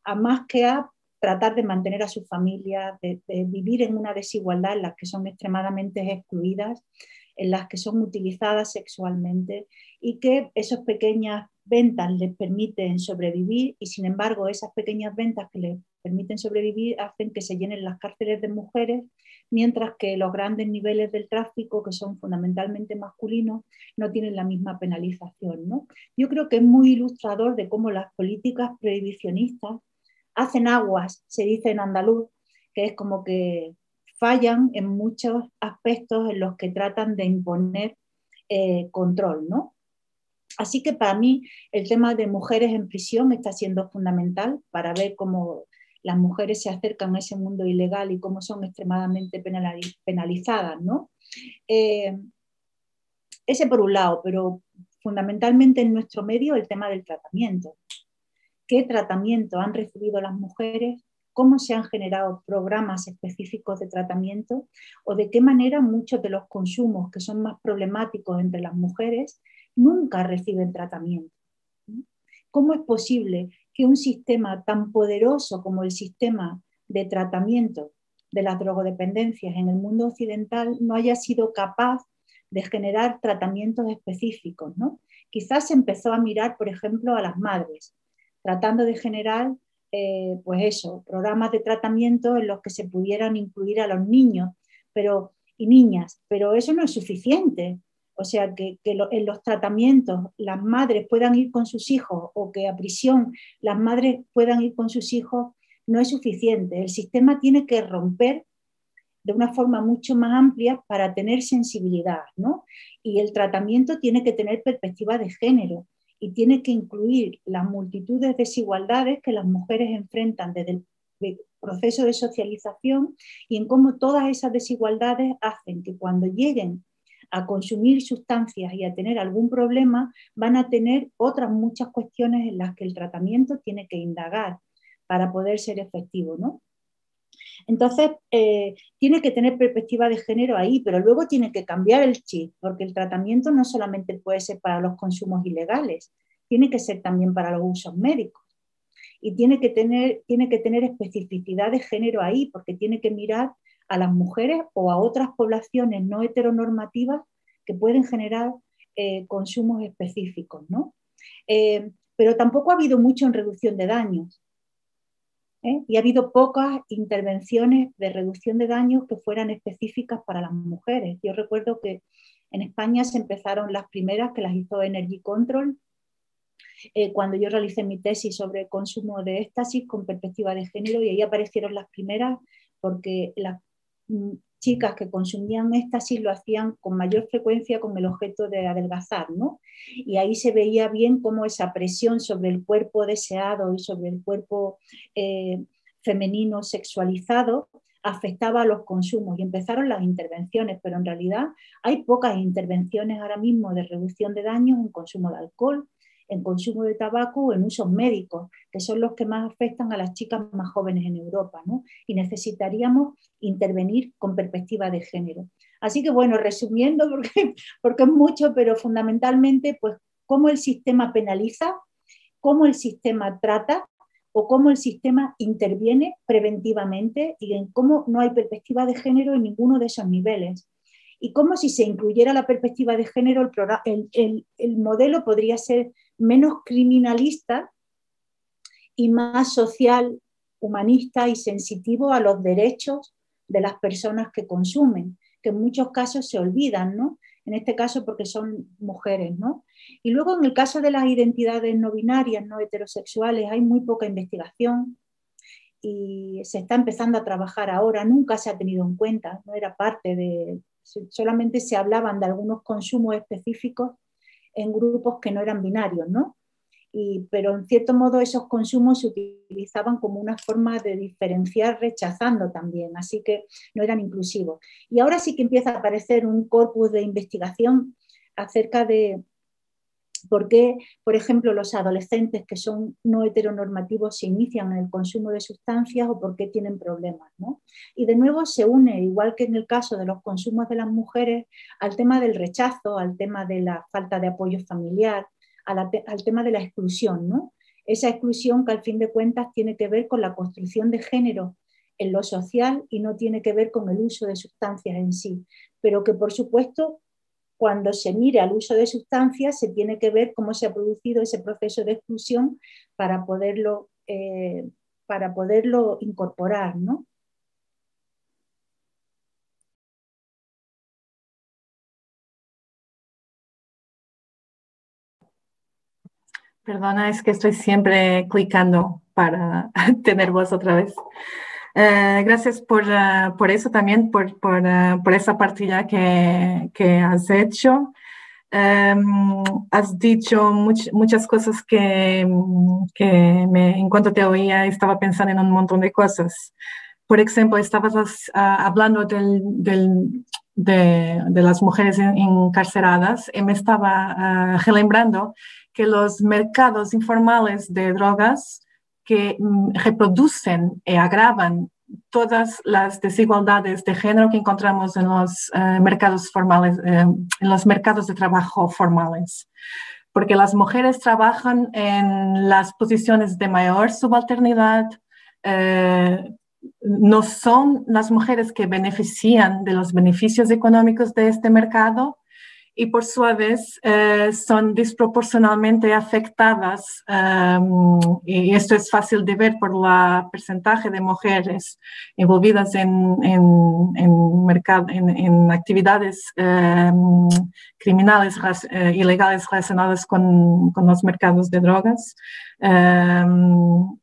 a más que a tratar de mantener a su familia, de, vivir en una desigualdad en las que son extremadamente excluidas, en las que son utilizadas sexualmente y que esas pequeñas ventas les permiten sobrevivir y sin embargo esas pequeñas ventas que les permiten sobrevivir hacen que se llenen las cárceles de mujeres, mientras que los grandes niveles del tráfico, que son fundamentalmente masculinos, no tienen la misma penalización. ¿no? Yo creo que es muy ilustrador de cómo las políticas prohibicionistas hacen aguas, se dice en andaluz, que es como que fallan en muchos aspectos en los que tratan de imponer eh, control, ¿no? Así que para mí el tema de mujeres en prisión está siendo fundamental para ver cómo las mujeres se acercan a ese mundo ilegal y cómo son extremadamente penalizadas, ¿no? Eh, ese por un lado, pero fundamentalmente en nuestro medio el tema del tratamiento qué tratamiento han recibido las mujeres, cómo se han generado programas específicos de tratamiento o de qué manera muchos de los consumos que son más problemáticos entre las mujeres nunca reciben tratamiento. ¿Cómo es posible que un sistema tan poderoso como el sistema de tratamiento de las drogodependencias en el mundo occidental no haya sido capaz de generar tratamientos específicos? Quizás se empezó a mirar, por ejemplo, a las madres tratando de generar, eh, pues eso, programas de tratamiento en los que se pudieran incluir a los niños pero, y niñas, pero eso no es suficiente. o sea, que, en los tratamientos las madres puedan ir con sus hijos o que a prisión las madres puedan ir con sus hijos, no es suficiente. El sistema tiene que romper de una forma mucho más amplia para tener sensibilidad, ¿no? Y el tratamiento tiene que tener perspectiva de género y tiene que incluir las multitudes de desigualdades que las mujeres enfrentan desde el proceso de socialización y en cómo todas esas desigualdades hacen que cuando lleguen a consumir sustancias y a tener algún problema, van a tener otras muchas cuestiones en las que el tratamiento tiene que indagar para poder ser efectivo, ¿no? Entonces, eh, tiene que tener perspectiva de género ahí, pero luego tiene que cambiar el chip, porque el tratamiento no solamente puede ser para los consumos ilegales, tiene que ser también para los usos médicos. Y tiene que tener, tiene que tener especificidad de género ahí, porque tiene que mirar a las mujeres o a otras poblaciones no heteronormativas que pueden generar eh, consumos específicos. ¿no? Eh, pero tampoco ha habido mucho en reducción de daños. ¿Eh? Y ha habido pocas intervenciones de reducción de daños que fueran específicas para las mujeres. Yo recuerdo que en España se empezaron las primeras que las hizo Energy Control, cuando yo realicé mi tesis sobre consumo de éxtasis con perspectiva de género y ahí aparecieron las primeras porque las Mm, chicas que consumían éxtasis lo hacían con mayor frecuencia con el objeto de adelgazar, ¿no? Y ahí se veía bien cómo esa presión sobre el cuerpo deseado y sobre el cuerpo eh, femenino sexualizado afectaba a los consumos y empezaron las intervenciones, pero en realidad hay pocas intervenciones ahora mismo de reducción de daños en consumo de alcohol, en consumo de tabaco o en usos médicos, que son los que más afectan a las chicas más jóvenes en Europa, ¿no? Y necesitaríamos intervenir con perspectiva de género. Así que bueno, resumiendo, (laughs) porque, porque es mucho, pero fundamentalmente, pues cómo el sistema penaliza, cómo el sistema trata o cómo el sistema interviene preventivamente y en cómo no hay perspectiva de género en ninguno de esos niveles. Y cómo si se incluyera la perspectiva de género, el, el, el modelo podría ser menos criminalista y más social, humanista y sensitivo a los derechos de las personas que consumen, que en muchos casos se olvidan, ¿no? En este caso porque son mujeres, ¿no? Y luego en el caso de las identidades no binarias, no heterosexuales, hay muy poca investigación y se está empezando a trabajar ahora, nunca se ha tenido en cuenta, no era parte de, solamente se hablaban de algunos consumos específicos en grupos que no eran binarios, ¿no? Y, pero en cierto modo esos consumos se utilizaban como una forma de diferenciar rechazando también, así que no eran inclusivos. Y ahora sí que empieza a aparecer un corpus de investigación acerca de por qué, por ejemplo, los adolescentes que son no heteronormativos se inician en el consumo de sustancias o por qué tienen problemas. ¿no? Y de nuevo se une, igual que en el caso de los consumos de las mujeres, al tema del rechazo, al tema de la falta de apoyo familiar, al tema de la exclusión. ¿no? Esa exclusión que al fin de cuentas tiene que ver con la construcción de género en lo social y no tiene que ver con el uso de sustancias en sí, pero que por supuesto cuando se mire al uso de sustancias, se tiene que ver cómo se ha producido ese proceso de exclusión para poderlo, eh, para poderlo incorporar. ¿no? Perdona, es que estoy siempre clicando para (laughs) tener voz otra vez. Eh, gracias por, uh, por, eso también, por, por, uh, por esa partida que, que has hecho. Um, has dicho much, muchas cosas que, que me, en cuanto te oía estaba pensando en un montón de cosas. Por ejemplo, estabas hablando del, del, de, de, las mujeres encarceradas y me estaba relembrando que los mercados informales de drogas que mm, reproducen y agravan todas las desigualdades de género que encontramos en los eh, mercados formales, eh, en los mercados de trabajo formales. Porque las mujeres trabajan en las posiciones de mayor subalternidad, eh, no son las mujeres que benefician de los beneficios económicos de este mercado y por su vez eh, son desproporcionalmente afectadas, em, y esto es fácil de ver por el porcentaje de mujeres envolvidas en, en, en, actividades em, criminales eh, ilegales relacionadas con, con, los mercados de drogas. Em,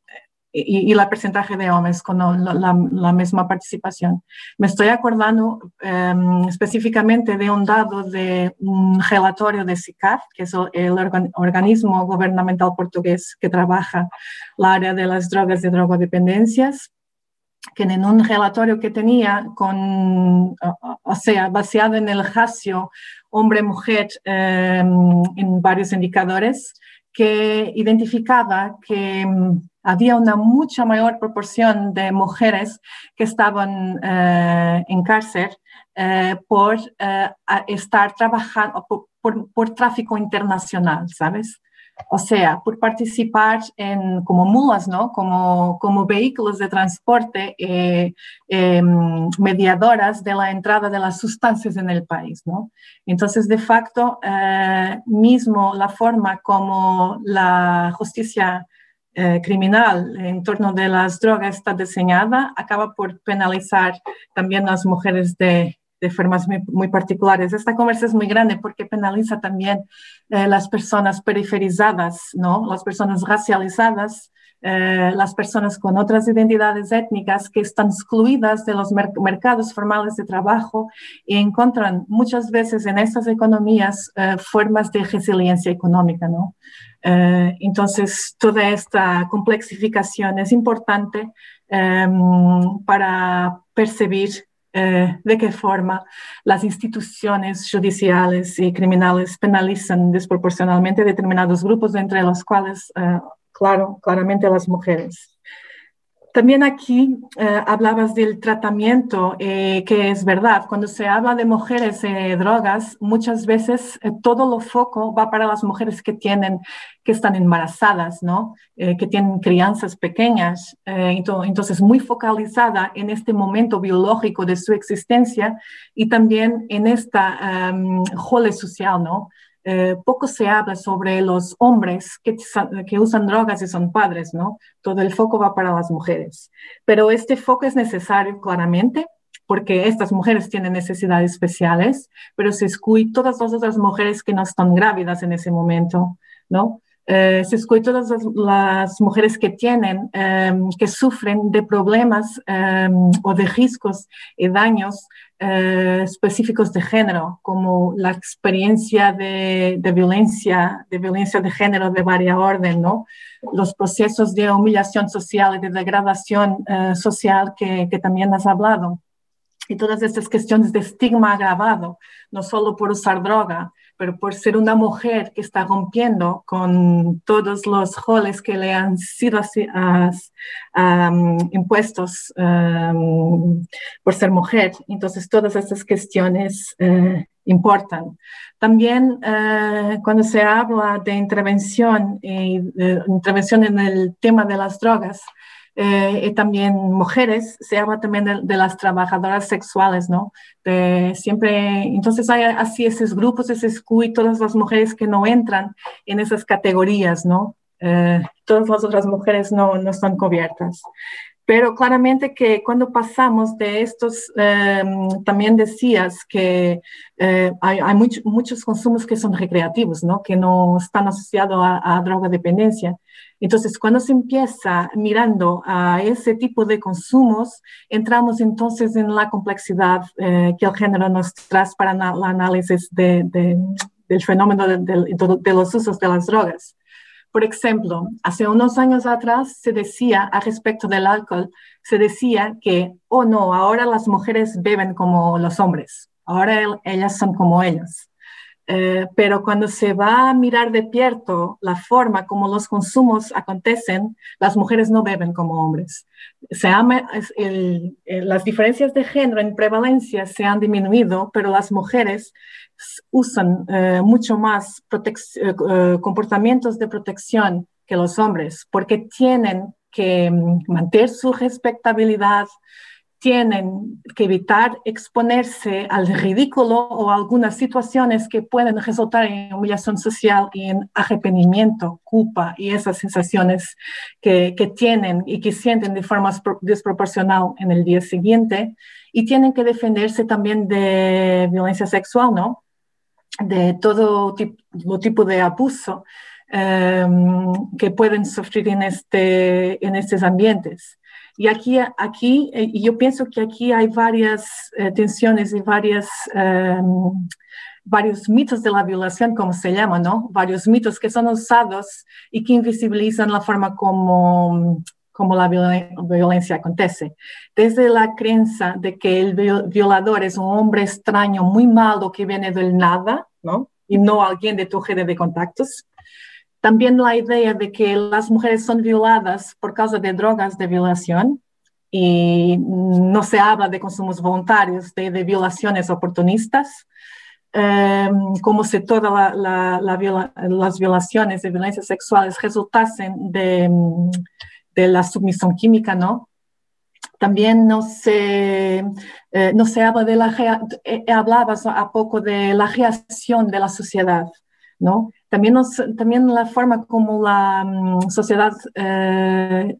y, el porcentaje de hombres con la, misma participación. Me estoy acordando em, específicamente de un dado de un relatorio de SICAF, que es el organismo gubernamental portugués que trabaja la área de las drogas y drogodependencias, que en un relatorio que tenía con, o sea, basado en el ratio hombre-mujer em, en varios indicadores, que identificaba que em, había una mucha mayor proporción de mujeres que estaban eh, en cárcel eh, por eh, estar trabajando, por, tráfico internacional, ¿sabes? O sea, por participar en, como mulas, ¿no? Como, como vehículos de transporte, em, mediadoras de la entrada de las sustancias en el país, ¿no? Entonces, de facto, mismo la forma como la justicia eh, criminal en torno de las drogas está diseñada, acaba por penalizar también a las mujeres de, de formas muy, particulares. Esta conversa es muy grande porque penaliza también eh, las personas periferizadas, ¿no? las personas racializadas, eh, las personas con otras identidades étnicas que están excluidas de los mercados formales de trabajo y encuentran muchas veces en estas economías formas de resiliencia económica. ¿no? Eh, entonces, toda esta complexificación es importante em, para percibir eh, de qué forma las instituciones judiciales y criminales penalizan desproporcionalmente determinados grupos, entre los cuales, eh, claro, claramente las mujeres. También aquí eh, hablabas del tratamiento, eh, que es verdad. Cuando se habla de mujeres y drogas, muchas veces eh, todo lo foco va para las mujeres que tienen, que están embarazadas, ¿no? que tienen crianzas pequeñas. entonces, muy focalizada en este momento biológico de su existencia y también en esta um, social, ¿no? Eh, poco se habla sobre los hombres que, que, usan drogas y son padres, ¿no? Todo el foco va para las mujeres. Pero este foco es necesario claramente porque estas mujeres tienen necesidades especiales, pero se excluye todas las otras mujeres que no están grávidas en ese momento, ¿no? Eh, se excluye todas las, mujeres que tienen, em, que sufren de problemas em, o de riesgos y daños eh, específicos de género, como la experiencia de, violencia, de violencia de género de varias orden, ¿no? Los procesos de humillación social y de degradación eh, social que, que también has hablado. Y todas estas cuestiones de estigma agravado, no solo por usar droga, pero por ser una mujer que está rompiendo con todos los roles que le han sido impuestos por ser mujer. Entonces, todas estas cuestiones eh, importan. También eh, cuando se habla de intervención, de intervención en el tema de las drogas, eh, también mujeres, se habla también de, las trabajadoras sexuales, ¿no? De siempre, entonces hay así esos grupos, ese y todas las mujeres que no entran en esas categorías, ¿no? Eh, todas las otras mujeres no, no están cubiertas. Pero claramente que cuando pasamos de estos, em, también decías que eh, hay, hay muchos consumos que son recreativos, ¿no? que no están asociados a, a droga dependencia. Entonces, cuando se empieza mirando a ese tipo de consumos, entramos entonces en la complejidad eh, que el género nos trae para el análisis de, del fenómeno de, de, los usos de las drogas. Por ejemplo, hace unos años atrás se decía a respecto del alcohol, se decía que, oh no, ahora las mujeres beben como los hombres, ahora ellas son como ellos. Eh, pero cuando se va a mirar de pierto la forma como los consumos acontecen, las mujeres no beben como hombres. Se el, las diferencias de género en prevalencia se han disminuido, pero las mujeres usan eh, mucho más eh, comportamientos de protección que los hombres, porque tienen que mm, mantener su respectabilidad, tienen que evitar exponerse al ridículo o algunas situaciones que pueden resultar en humillación social y en arrepentimiento, culpa y esas sensaciones que, que tienen y que sienten de forma desproporcional en el día siguiente. Y tienen que defenderse también de violencia sexual, ¿no? De todo tipo, tipo de abuso um, que pueden sufrir en, este, en estos ambientes. Y aquí, aquí eh, yo pienso que aquí hay varias eh, tensiones y varias, um, varios mitos de la violación, como se llama, ¿no? Varios mitos que son usados y que invisibilizan la forma como, como la violencia acontece. Desde la creencia de que el violador es un hombre extraño, muy malo, que viene del nada, ¿no? Y no alguien de tu red de contactos, también la idea de que las mujeres son violadas por causa de drogas de violación y no se habla de consumos voluntarios, de, violaciones oportunistas, em, como si todas las violaciones de violencia sexuales resultasen de, de la submisión química, ¿no? También no se, eh, no se habla de la, eh, hablabas a poco de la reacción de la sociedad, ¿no? También, también la forma como la mm, sociedad eh,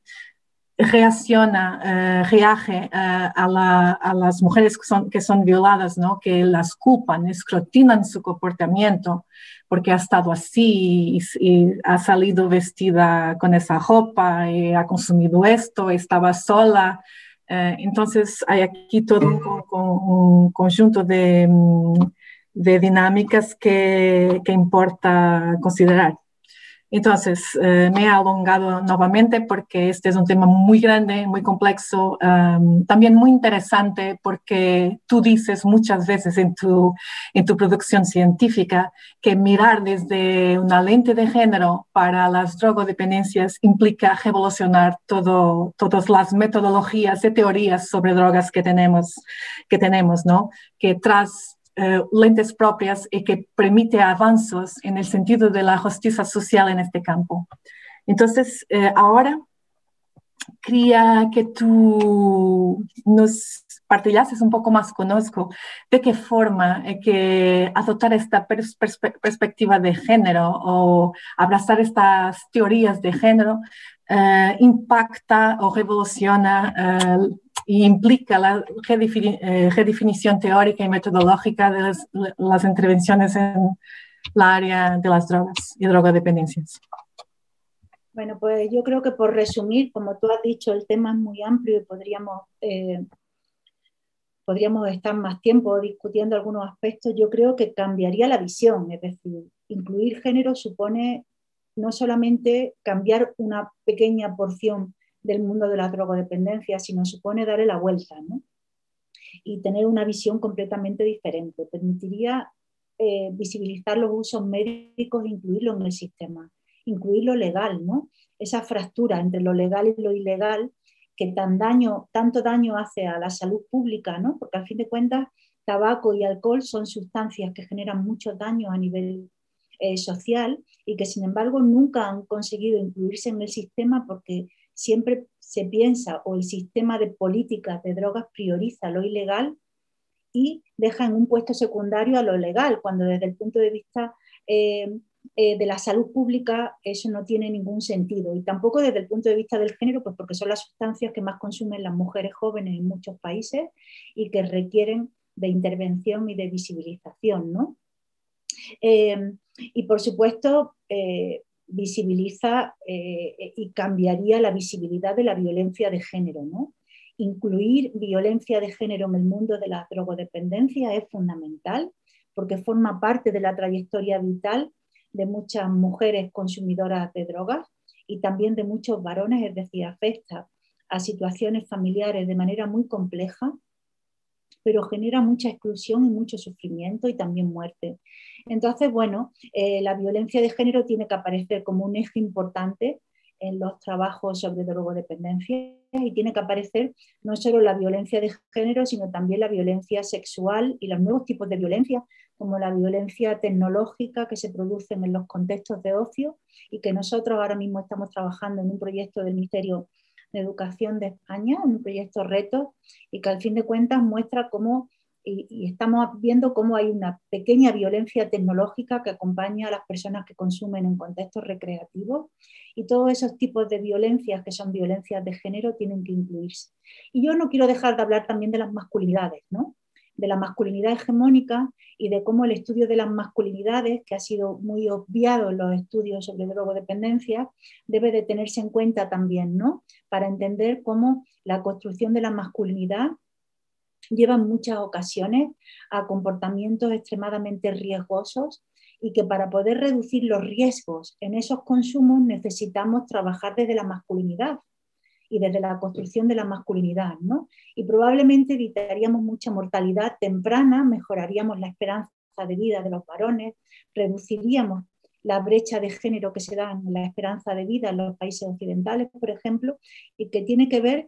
reacciona, eh, reage eh, a, las mujeres que son, que son violadas, ¿no? que las culpan, escrutinan su comportamiento porque ha estado así y, ha salido vestida con esa ropa y ha consumido esto, estaba sola. entonces hay aquí todo un conjunto de mm, de dinámicas que, que importa considerar. Entonces, eh, me he alongado nuevamente porque este es un tema muy grande, muy complejo, um, también muy interesante porque tú dices muchas veces en tu, en tu producción científica que mirar desde una lente de género para las drogodependencias implica revolucionar todo, todas las metodologías y teorías sobre drogas que tenemos, que tenemos ¿no? Que tras eh, lentes propias y que permite avances en el sentido de la justicia social en este campo. Entonces, eh, ahora quería que tú nos partillases un poco más conozco de qué forma que adoptar esta perspectiva de género o abrazar estas teorías de género eh, impacta o revoluciona implica la eh, redefinición teórica y metodológica de las, intervenciones en la área de las drogas y drogodependencias. Bueno, pues yo creo que por resumir, como tú has dicho, el tema es muy amplio y podríamos, eh, podríamos estar más tiempo discutiendo algunos aspectos. Yo creo que cambiaría la visión, es decir, incluir género supone no solamente cambiar una pequeña porción del mundo de la drogodependencia, sino supone darle la vuelta y tener una visión completamente diferente. Permitiría eh, visibilizar los usos médicos e incluirlo en el sistema, incluir lo legal, ¿no? esa fractura entre lo legal y lo ilegal que tan daño, tanto daño hace a la salud pública, ¿no? porque al fin de cuentas tabaco y alcohol son sustancias que generan mucho daño a nivel eh, social y que sin embargo nunca han conseguido incluirse en el sistema porque siempre se piensa o el sistema de políticas de drogas prioriza lo ilegal y deja en un puesto secundario a lo legal, cuando desde el punto de vista eh, eh, de la salud pública eso no tiene ningún sentido. Y tampoco desde el punto de vista del género, pues porque son las sustancias que más consumen las mujeres jóvenes en muchos países y que requieren de intervención y de visibilización. ¿no? Eh, y por supuesto, visibiliza eh, y cambiaría la visibilidad de la violencia de género. ¿no? Incluir violencia de género en el mundo de la drogodependencia es fundamental porque forma parte de la trayectoria vital de muchas mujeres consumidoras de drogas y también de muchos varones, es decir, afecta a situaciones familiares de manera muy compleja, pero genera mucha exclusión y mucho sufrimiento y también muerte. Entonces, bueno, eh, la violencia de género tiene que aparecer como un eje importante en los trabajos sobre drogodependencia y tiene que aparecer no solo la violencia de género, sino también la violencia sexual y los nuevos tipos de violencia, como la violencia tecnológica que se producen en los contextos de ocio y que nosotros ahora mismo estamos trabajando en un proyecto del Ministerio de Educación de España, un proyecto reto, y que al fin de cuentas muestra cómo y, estamos viendo cómo hay una pequeña violencia tecnológica que acompaña a las personas que consumen en contextos recreativos y todos esos tipos de violencias que son violencias de género tienen que incluirse. Y yo no quiero dejar de hablar también de las masculinidades, ¿no? de la masculinidad hegemónica y de cómo el estudio de las masculinidades, que ha sido muy obviado en los estudios sobre drogodependencia, debe de tenerse en cuenta también, ¿no? Para entender cómo la construcción de la masculinidad lleva en muchas ocasiones a comportamientos extremadamente riesgosos y que para poder reducir los riesgos en esos consumos necesitamos trabajar desde la masculinidad y desde la construcción de la masculinidad, ¿no? Y probablemente evitaríamos mucha mortalidad temprana, mejoraríamos la esperanza de vida de los varones, reduciríamos la brecha de género que se da en la esperanza de vida en los países occidentales, por ejemplo, y que tiene que ver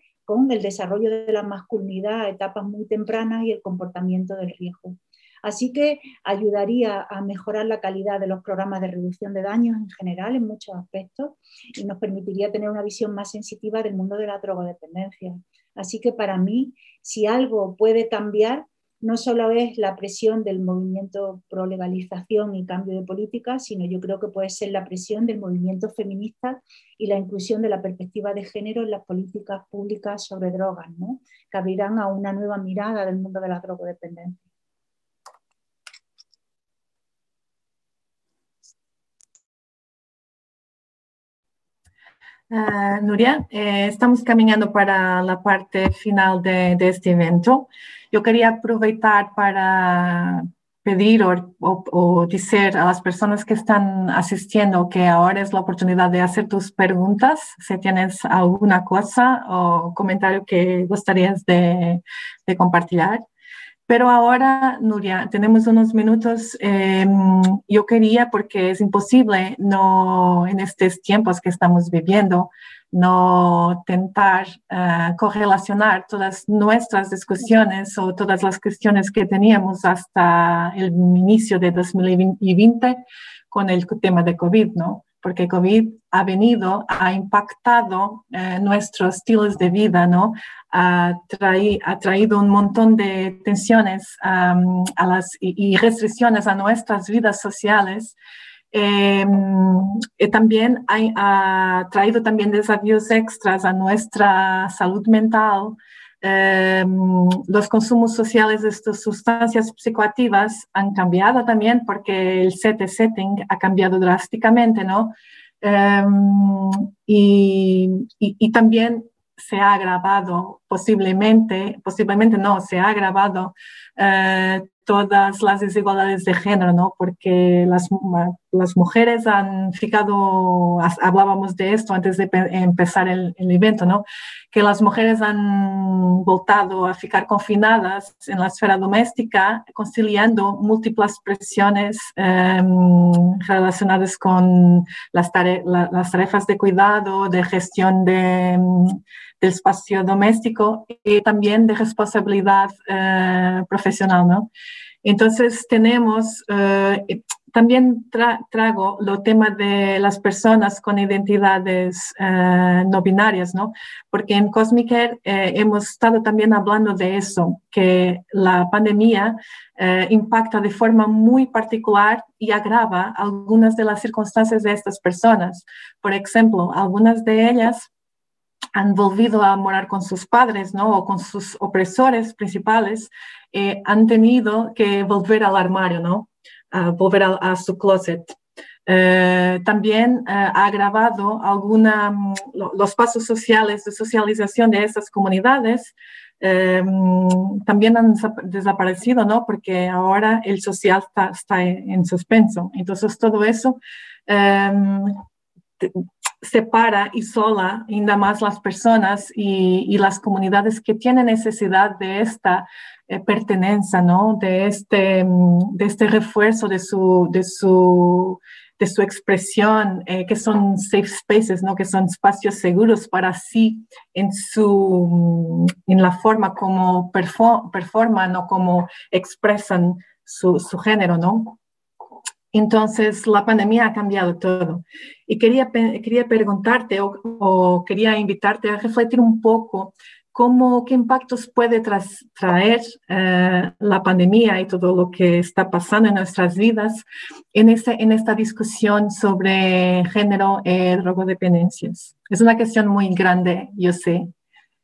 el desarrollo de la masculinidad a etapas muy tempranas y el comportamiento del riesgo. Así que ayudaría a mejorar la calidad de los programas de reducción de daños en general en muchos aspectos y nos permitiría tener una visión más sensitiva del mundo de la drogodependencia. Así que para mí, si algo puede cambiar, no solo es la presión del movimiento pro legalización y cambio de política, sino yo creo que puede ser la presión del movimiento feminista y la inclusión de la perspectiva de género en las políticas públicas sobre drogas, ¿no? que abrirán a una nueva mirada del mundo de la drogodependencia. Uh, Nuria, eh, estamos caminhando para a parte final de, este evento. Eu queria aproveitar para pedir ou, dizer às pessoas que estão assistindo que agora é a oportunidade de fazer tus perguntas, se tienes alguma coisa ou comentário que gostarias de, de compartilhar. Pero ahora, Nuria, tenemos unos minutos. Eh, yo quería, porque es imposible no, en estos tiempos que estamos viviendo, no tentar uh, correlacionar todas nuestras discusiones o todas las cuestiones que teníamos hasta el inicio de 2020 con el tema de COVID, ¿no? Porque COVID ha venido, ha impactado eh, nuestros estilos de vida, ¿no? Ha, ha, traído un montón de tensiones a las, y, restricciones a nuestras vidas sociales. Em, y también ha, traído también desafíos extras a nuestra salud mental. Em, los consumos sociales de estas sustancias psicoactivas han cambiado también porque el set setting ha cambiado drásticamente, ¿no? Em, y, y, también se ha agravado posiblemente, posiblemente no, se ha agravado eh, todas las desigualdades de género, ¿no? Porque las, las mujeres han ficado, hablábamos de esto antes de empezar el, el, evento, ¿no? Que las mujeres han voltado a ficar confinadas en la esfera doméstica, conciliando múltiples presiones eh, relacionadas con las, las tarefas de cuidado, de gestión de del espacio doméstico y también de responsabilidad eh, profesional, ¿no? Entonces tenemos, eh, también trago lo tema de las personas con identidades eh, no binarias, ¿no? Porque en Cosmic hemos estado también hablando de eso, que la pandemia impacta de forma muy particular y agrava algunas de las circunstancias de estas personas. Por ejemplo, algunas de ellas han volvido a morar con sus padres, ¿no? O con sus opresores principales, eh, han tenido que volver al armario, ¿no? volver a, su closet. Eh, también eh, ha agravado alguna, mm, los pasos sociales de socialización de esas comunidades. Mm, también han desaparecido, ¿no? Porque ahora el social está, está en suspenso. Entonces, todo eso separa y sola ainda más las personas y, las comunidades que tienen necesidad de esta eh, pertenencia, ¿no? De este, mm, de este refuerzo de su, de su, de su expresión, eh, que son safe spaces, ¿no? Que son espacios seguros para sí en su, mm, en la forma como performan o como expresan su, su género, ¿no? Entonces, la pandemia ha cambiado todo. Y quería, quería preguntarte o, quería invitarte a refletir un poco cómo, qué impactos puede traer eh, la pandemia y todo lo que está pasando en nuestras vidas en, este, en esta discusión sobre género y drogodependencias. Es una cuestión muy grande, yo sé,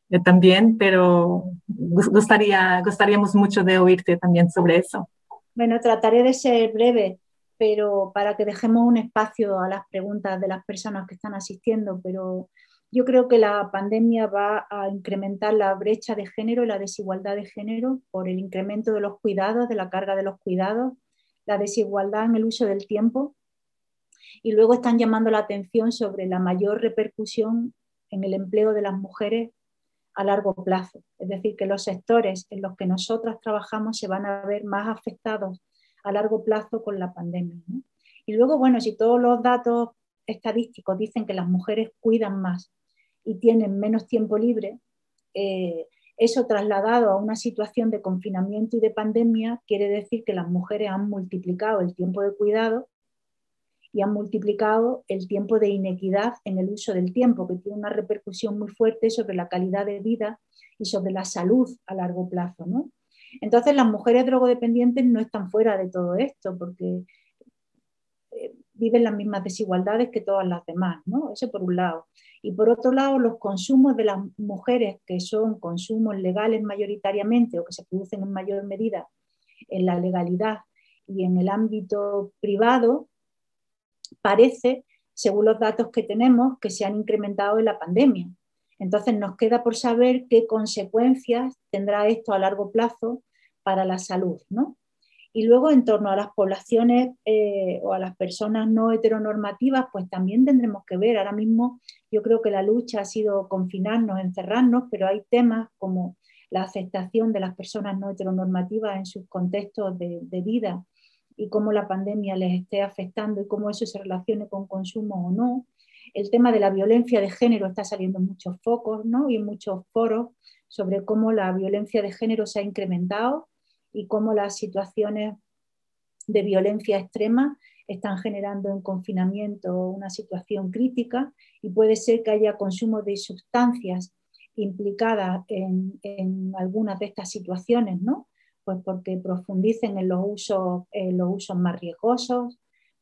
eh, también, pero gustaría, gustaríamos mucho de oírte también sobre eso. Bueno, trataré de ser breve pero para que dejemos un espacio a las preguntas de las personas que están asistiendo, pero yo creo que la pandemia va a incrementar la brecha de género y la desigualdad de género por el incremento de los cuidados, de la carga de los cuidados, la desigualdad en el uso del tiempo y luego están llamando la atención sobre la mayor repercusión en el empleo de las mujeres a largo plazo. Es decir, que los sectores en los que nosotras trabajamos se van a ver más afectados a largo plazo con la pandemia. Y luego, bueno, si todos los datos estadísticos dicen que las mujeres cuidan más y tienen menos tiempo libre, eh, eso trasladado a una situación de confinamiento y de pandemia quiere decir que las mujeres han multiplicado el tiempo de cuidado y han multiplicado el tiempo de inequidad en el uso del tiempo, que tiene una repercusión muy fuerte sobre la calidad de vida y sobre la salud a largo plazo. ¿no? Entonces las mujeres drogodependientes no están fuera de todo esto porque eh, viven las mismas desigualdades que todas las demás, ¿no? Eso por un lado. Y por otro lado, los consumos de las mujeres, que son consumos legales mayoritariamente o que se producen en mayor medida en la legalidad y en el ámbito privado, parece, según los datos que tenemos, que se han incrementado en la pandemia. Entonces nos queda por saber qué consecuencias tendrá esto a largo plazo para la salud. ¿no? Y luego en torno a las poblaciones eh, o a las personas no heteronormativas, pues también tendremos que ver. Ahora mismo yo creo que la lucha ha sido confinarnos, encerrarnos, pero hay temas como la aceptación de las personas no heteronormativas en sus contextos de, de vida y cómo la pandemia les esté afectando y cómo eso se relacione con consumo o no el tema de la violencia de género está saliendo en muchos focos ¿no? y en muchos foros sobre cómo la violencia de género se ha incrementado y cómo las situaciones de violencia extrema están generando en confinamiento una situación crítica y puede ser que haya consumo de sustancias implicadas en, algunas de estas situaciones, ¿no? Pues porque profundicen en los usos, en los usos más riesgosos,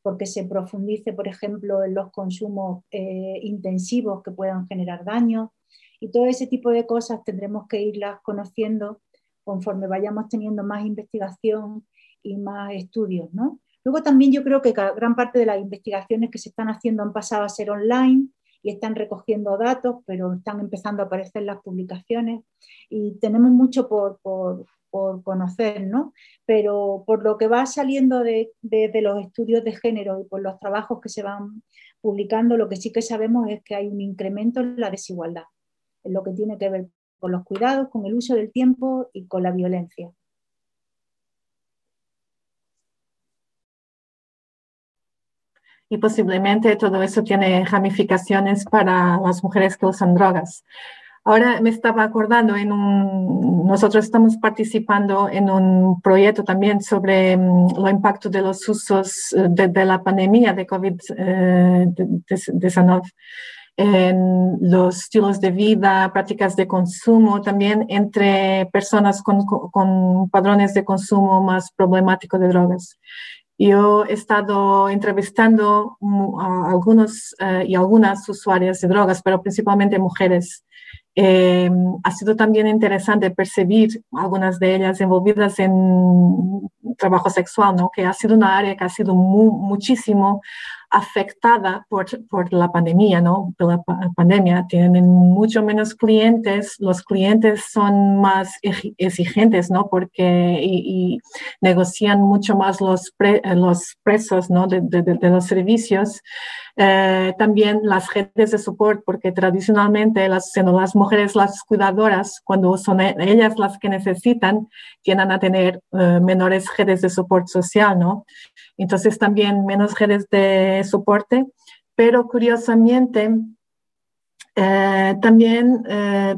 porque se profundice, por ejemplo, en los consumos eh, intensivos que puedan generar daño. Y todo ese tipo de cosas tendremos que irlas conociendo conforme vayamos teniendo más investigación y más estudios. ¿no? Luego también yo creo que gran parte de las investigaciones que se están haciendo han pasado a ser online y están recogiendo datos, pero están empezando a aparecer las publicaciones y tenemos mucho por, por conocer, ¿no? Pero por lo que va saliendo de, los estudios de género y por los trabajos que se van publicando, lo que sí que sabemos es que hay un incremento en la desigualdad, en lo que tiene que ver con los cuidados, con el uso del tiempo y con la violencia. Y posiblemente todo eso tiene ramificaciones para las mujeres que usan drogas. Ahora me estaba acordando, en un, nosotros estamos participando en un proyecto también sobre um, el impacto de los usos eh, de, la pandemia de COVID-19 eh, en los estilos de vida, prácticas de consumo, también entre personas con, con padrones de consumo más problemáticos de drogas. Yo he estado entrevistando a algunos uh, y algunas usuarias de drogas, pero principalmente mujeres eh, ha sido también interesante percibir algunas de ellas envolvidas en trabajo sexual, ¿no? que ha sido una área que ha sido muchísimo afectada por, por, la pandemia, ¿no? Por la pandemia. Tienen mucho menos clientes, los clientes son más exigentes, ¿no? Porque y, negocian mucho más los, los precios, ¿no? De, de, de los servicios. Eh, también las redes de soporte, porque tradicionalmente las, siendo las mujeres las cuidadoras, cuando son e, ellas las que necesitan, tienden a tener eh, menores redes de soporte social, ¿no? Entonces también menos redes de soporte, pero curiosamente eh, también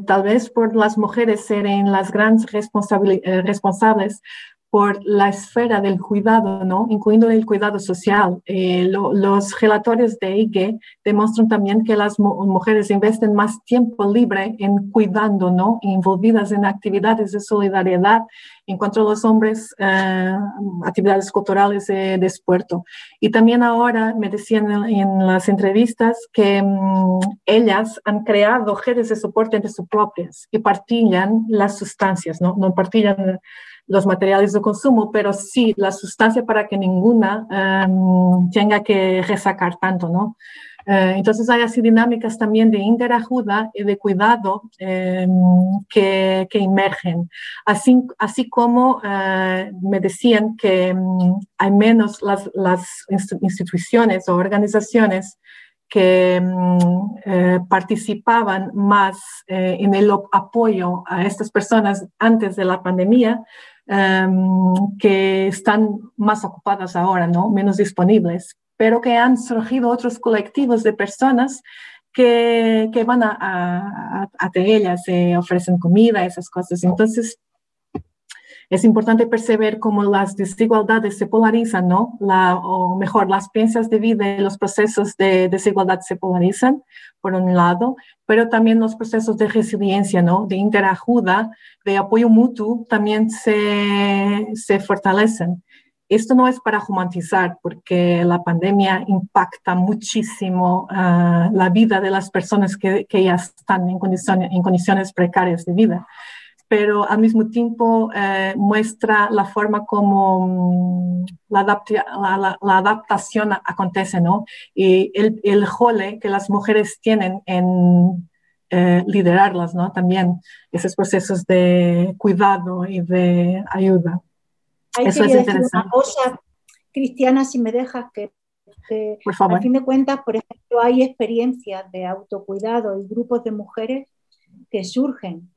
tal vez por las mujeres serem las grandes responsables por la esfera del cuidado, ¿no? incluyendo el cuidado social. Eh, los relatorios de IGE demuestran también que las mujeres invierten más tiempo libre en cuidando, ¿no? envolvidas en actividades de solidaridad, en cuanto a los hombres, eh, actividades culturales de, de Y también ahora me decían en, las entrevistas que mm, ellas han creado redes de soporte entre sus propias y partillan las sustancias, no, no partillan los materiales de consumo, pero sí la sustancia para que ninguna em, tenga que resacar tanto, ¿no? Eh, entonces hay así dinámicas también de interajuda y de cuidado em, que, que, emergen, así, así como eh, me decían que em, hay menos las, las instituciones o organizaciones que eh, participaban más en el apoyo a estas personas antes de la pandemia, Em, que están más ocupadas ahora, ¿no? menos disponibles, pero que han surgido otros colectivos de personas que, que van a, a, a, ellas, se ofrecen comida, esas cosas. Entonces, es importante percibir cómo las desigualdades se polarizan, ¿no? O mejor, las piezas de vida y los procesos de desigualdad se polarizan, por un lado, pero también los procesos de resiliencia, ¿no? De interajuda, de apoyo mutuo, también se, se fortalecen. Esto no es para humanizar, porque la pandemia impacta muchísimo uh, la vida de las personas que, que ya están en condiciones precarias de vida pero al mismo tiempo eh, muestra la forma como mm, la, la, adaptación acontece, ¿no? Y el, el jole que las mujeres tienen en eh, liderarlas, ¿no? También esos procesos de cuidado y de ayuda. Eso es interesante. Una cosa, Cristiana, si me dejas que por favor. a fin de cuentas, por ejemplo, hay experiencias de autocuidado y grupos de mujeres que surgen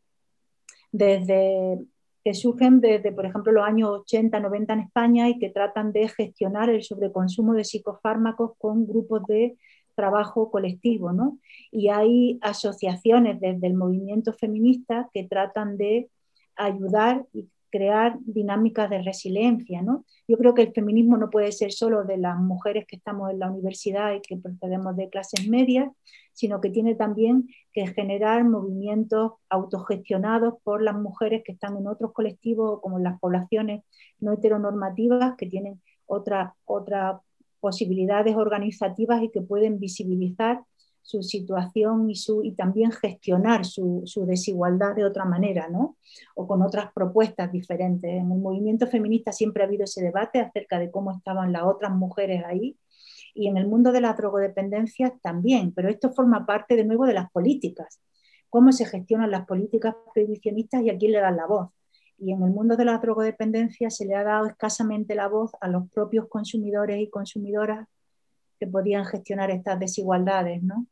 desde, que surgen desde, por ejemplo, los años 80, 90 en España y que tratan de gestionar el sobreconsumo de psicofármacos con grupos de trabajo colectivo, ¿no? Y hay asociaciones desde el movimiento feminista que tratan de ayudar y crear dinámicas de resiliencia, ¿no? Yo creo que el feminismo no puede ser solo de las mujeres que estamos en la universidad y que procedemos de clases medias, sino que tiene también que generar movimientos autogestionados por las mujeres que están en otros colectivos, como en las poblaciones no heteronormativas, que tienen otras otra posibilidades organizativas y que pueden visibilizar su situación y, su, y también gestionar su, su, desigualdad de otra manera, ¿no? O con otras propuestas diferentes. En el movimiento feminista siempre ha habido ese debate acerca de cómo estaban las otras mujeres ahí y en el mundo de la drogodependencia también, pero esto forma parte de nuevo de las políticas, cómo se gestionan las políticas prohibicionistas y a quién le dan la voz. Y en el mundo de la drogodependencia se le ha dado escasamente la voz a los propios consumidores y consumidoras que podían gestionar estas desigualdades, ¿no?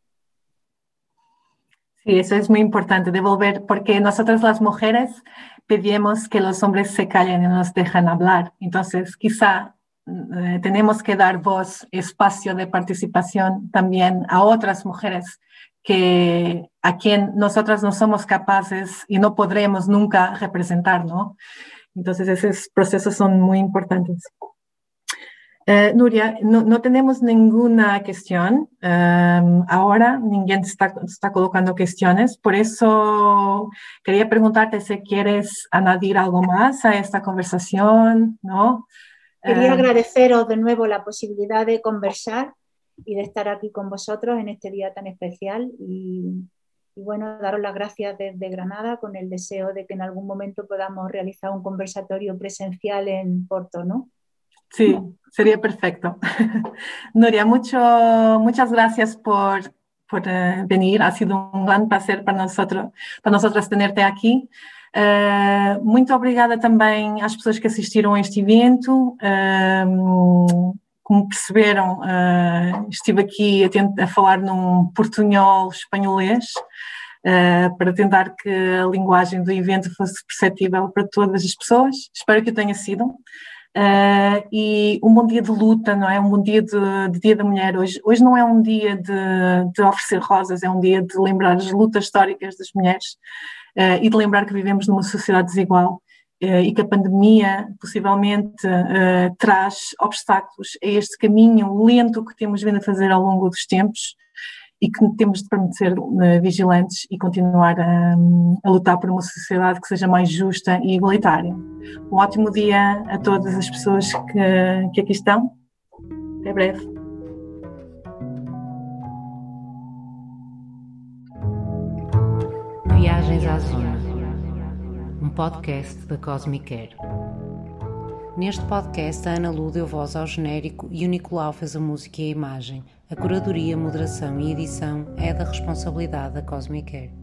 Sí, eso es muy importante, devolver, porque nosotras las mujeres pedimos que los hombres se callen y nos dejen hablar. Entonces, quizá eh, tenemos que dar voz, espacio de participación también a otras mujeres que a quien nosotras no somos capaces y no podremos nunca representar, ¿no? Entonces esos procesos son muy importantes. Eh, Nuria, no, tenemos ninguna cuestión. Em, ahora ninguém está, está colocando cuestiones. Por eso quería preguntarte si quieres añadir algo más a esta conversación, ¿no? Quería ah. agradeceros de nuevo la posibilidad de conversar y de estar aquí con vosotros en este día tan especial y, bueno, daros las gracias desde Granada con el deseo de que en algún momento podamos realizar un conversatorio presencial en Porto, ¿no? Sí, sería perfecto. (laughs) Nuria, mucho, muchas gracias por, por eh, venir. Ha sido un gran placer para nosotros, para nosotras tenerte aquí. Uh, muito obrigada também às pessoas que assistiram a este evento. Uh, como perceberam, uh, estive aqui a, a, falar num portunhol espanholês para tentar que a linguagem do evento fosse perceptível para todas as pessoas. Espero que o tenha sido. Uh, e um bom dia de luta, não é? Um bom dia de, de, Dia da Mulher. Hoje, hoje não é um dia de, de oferecer rosas, é um dia de lembrar as lutas históricas das mulheres uh, e de lembrar que vivemos numa sociedade desigual e que a pandemia possivelmente uh, traz obstáculos a este caminho lento que temos vindo a fazer ao longo dos tempos e que temos de permanecer uh, vigilantes e continuar a, a, lutar por uma sociedade que seja mais justa e igualitária. Um ótimo dia a todas as pessoas que, que aqui estão. Até breve. Viagens à Zona, um podcast da Cosmic Care. Neste podcast, a Ana Lu deu voz ao genérico e o Nicolau fez a música e a imagem. A curadoria, moderação e edição é da responsabilidade da Cosmic Care.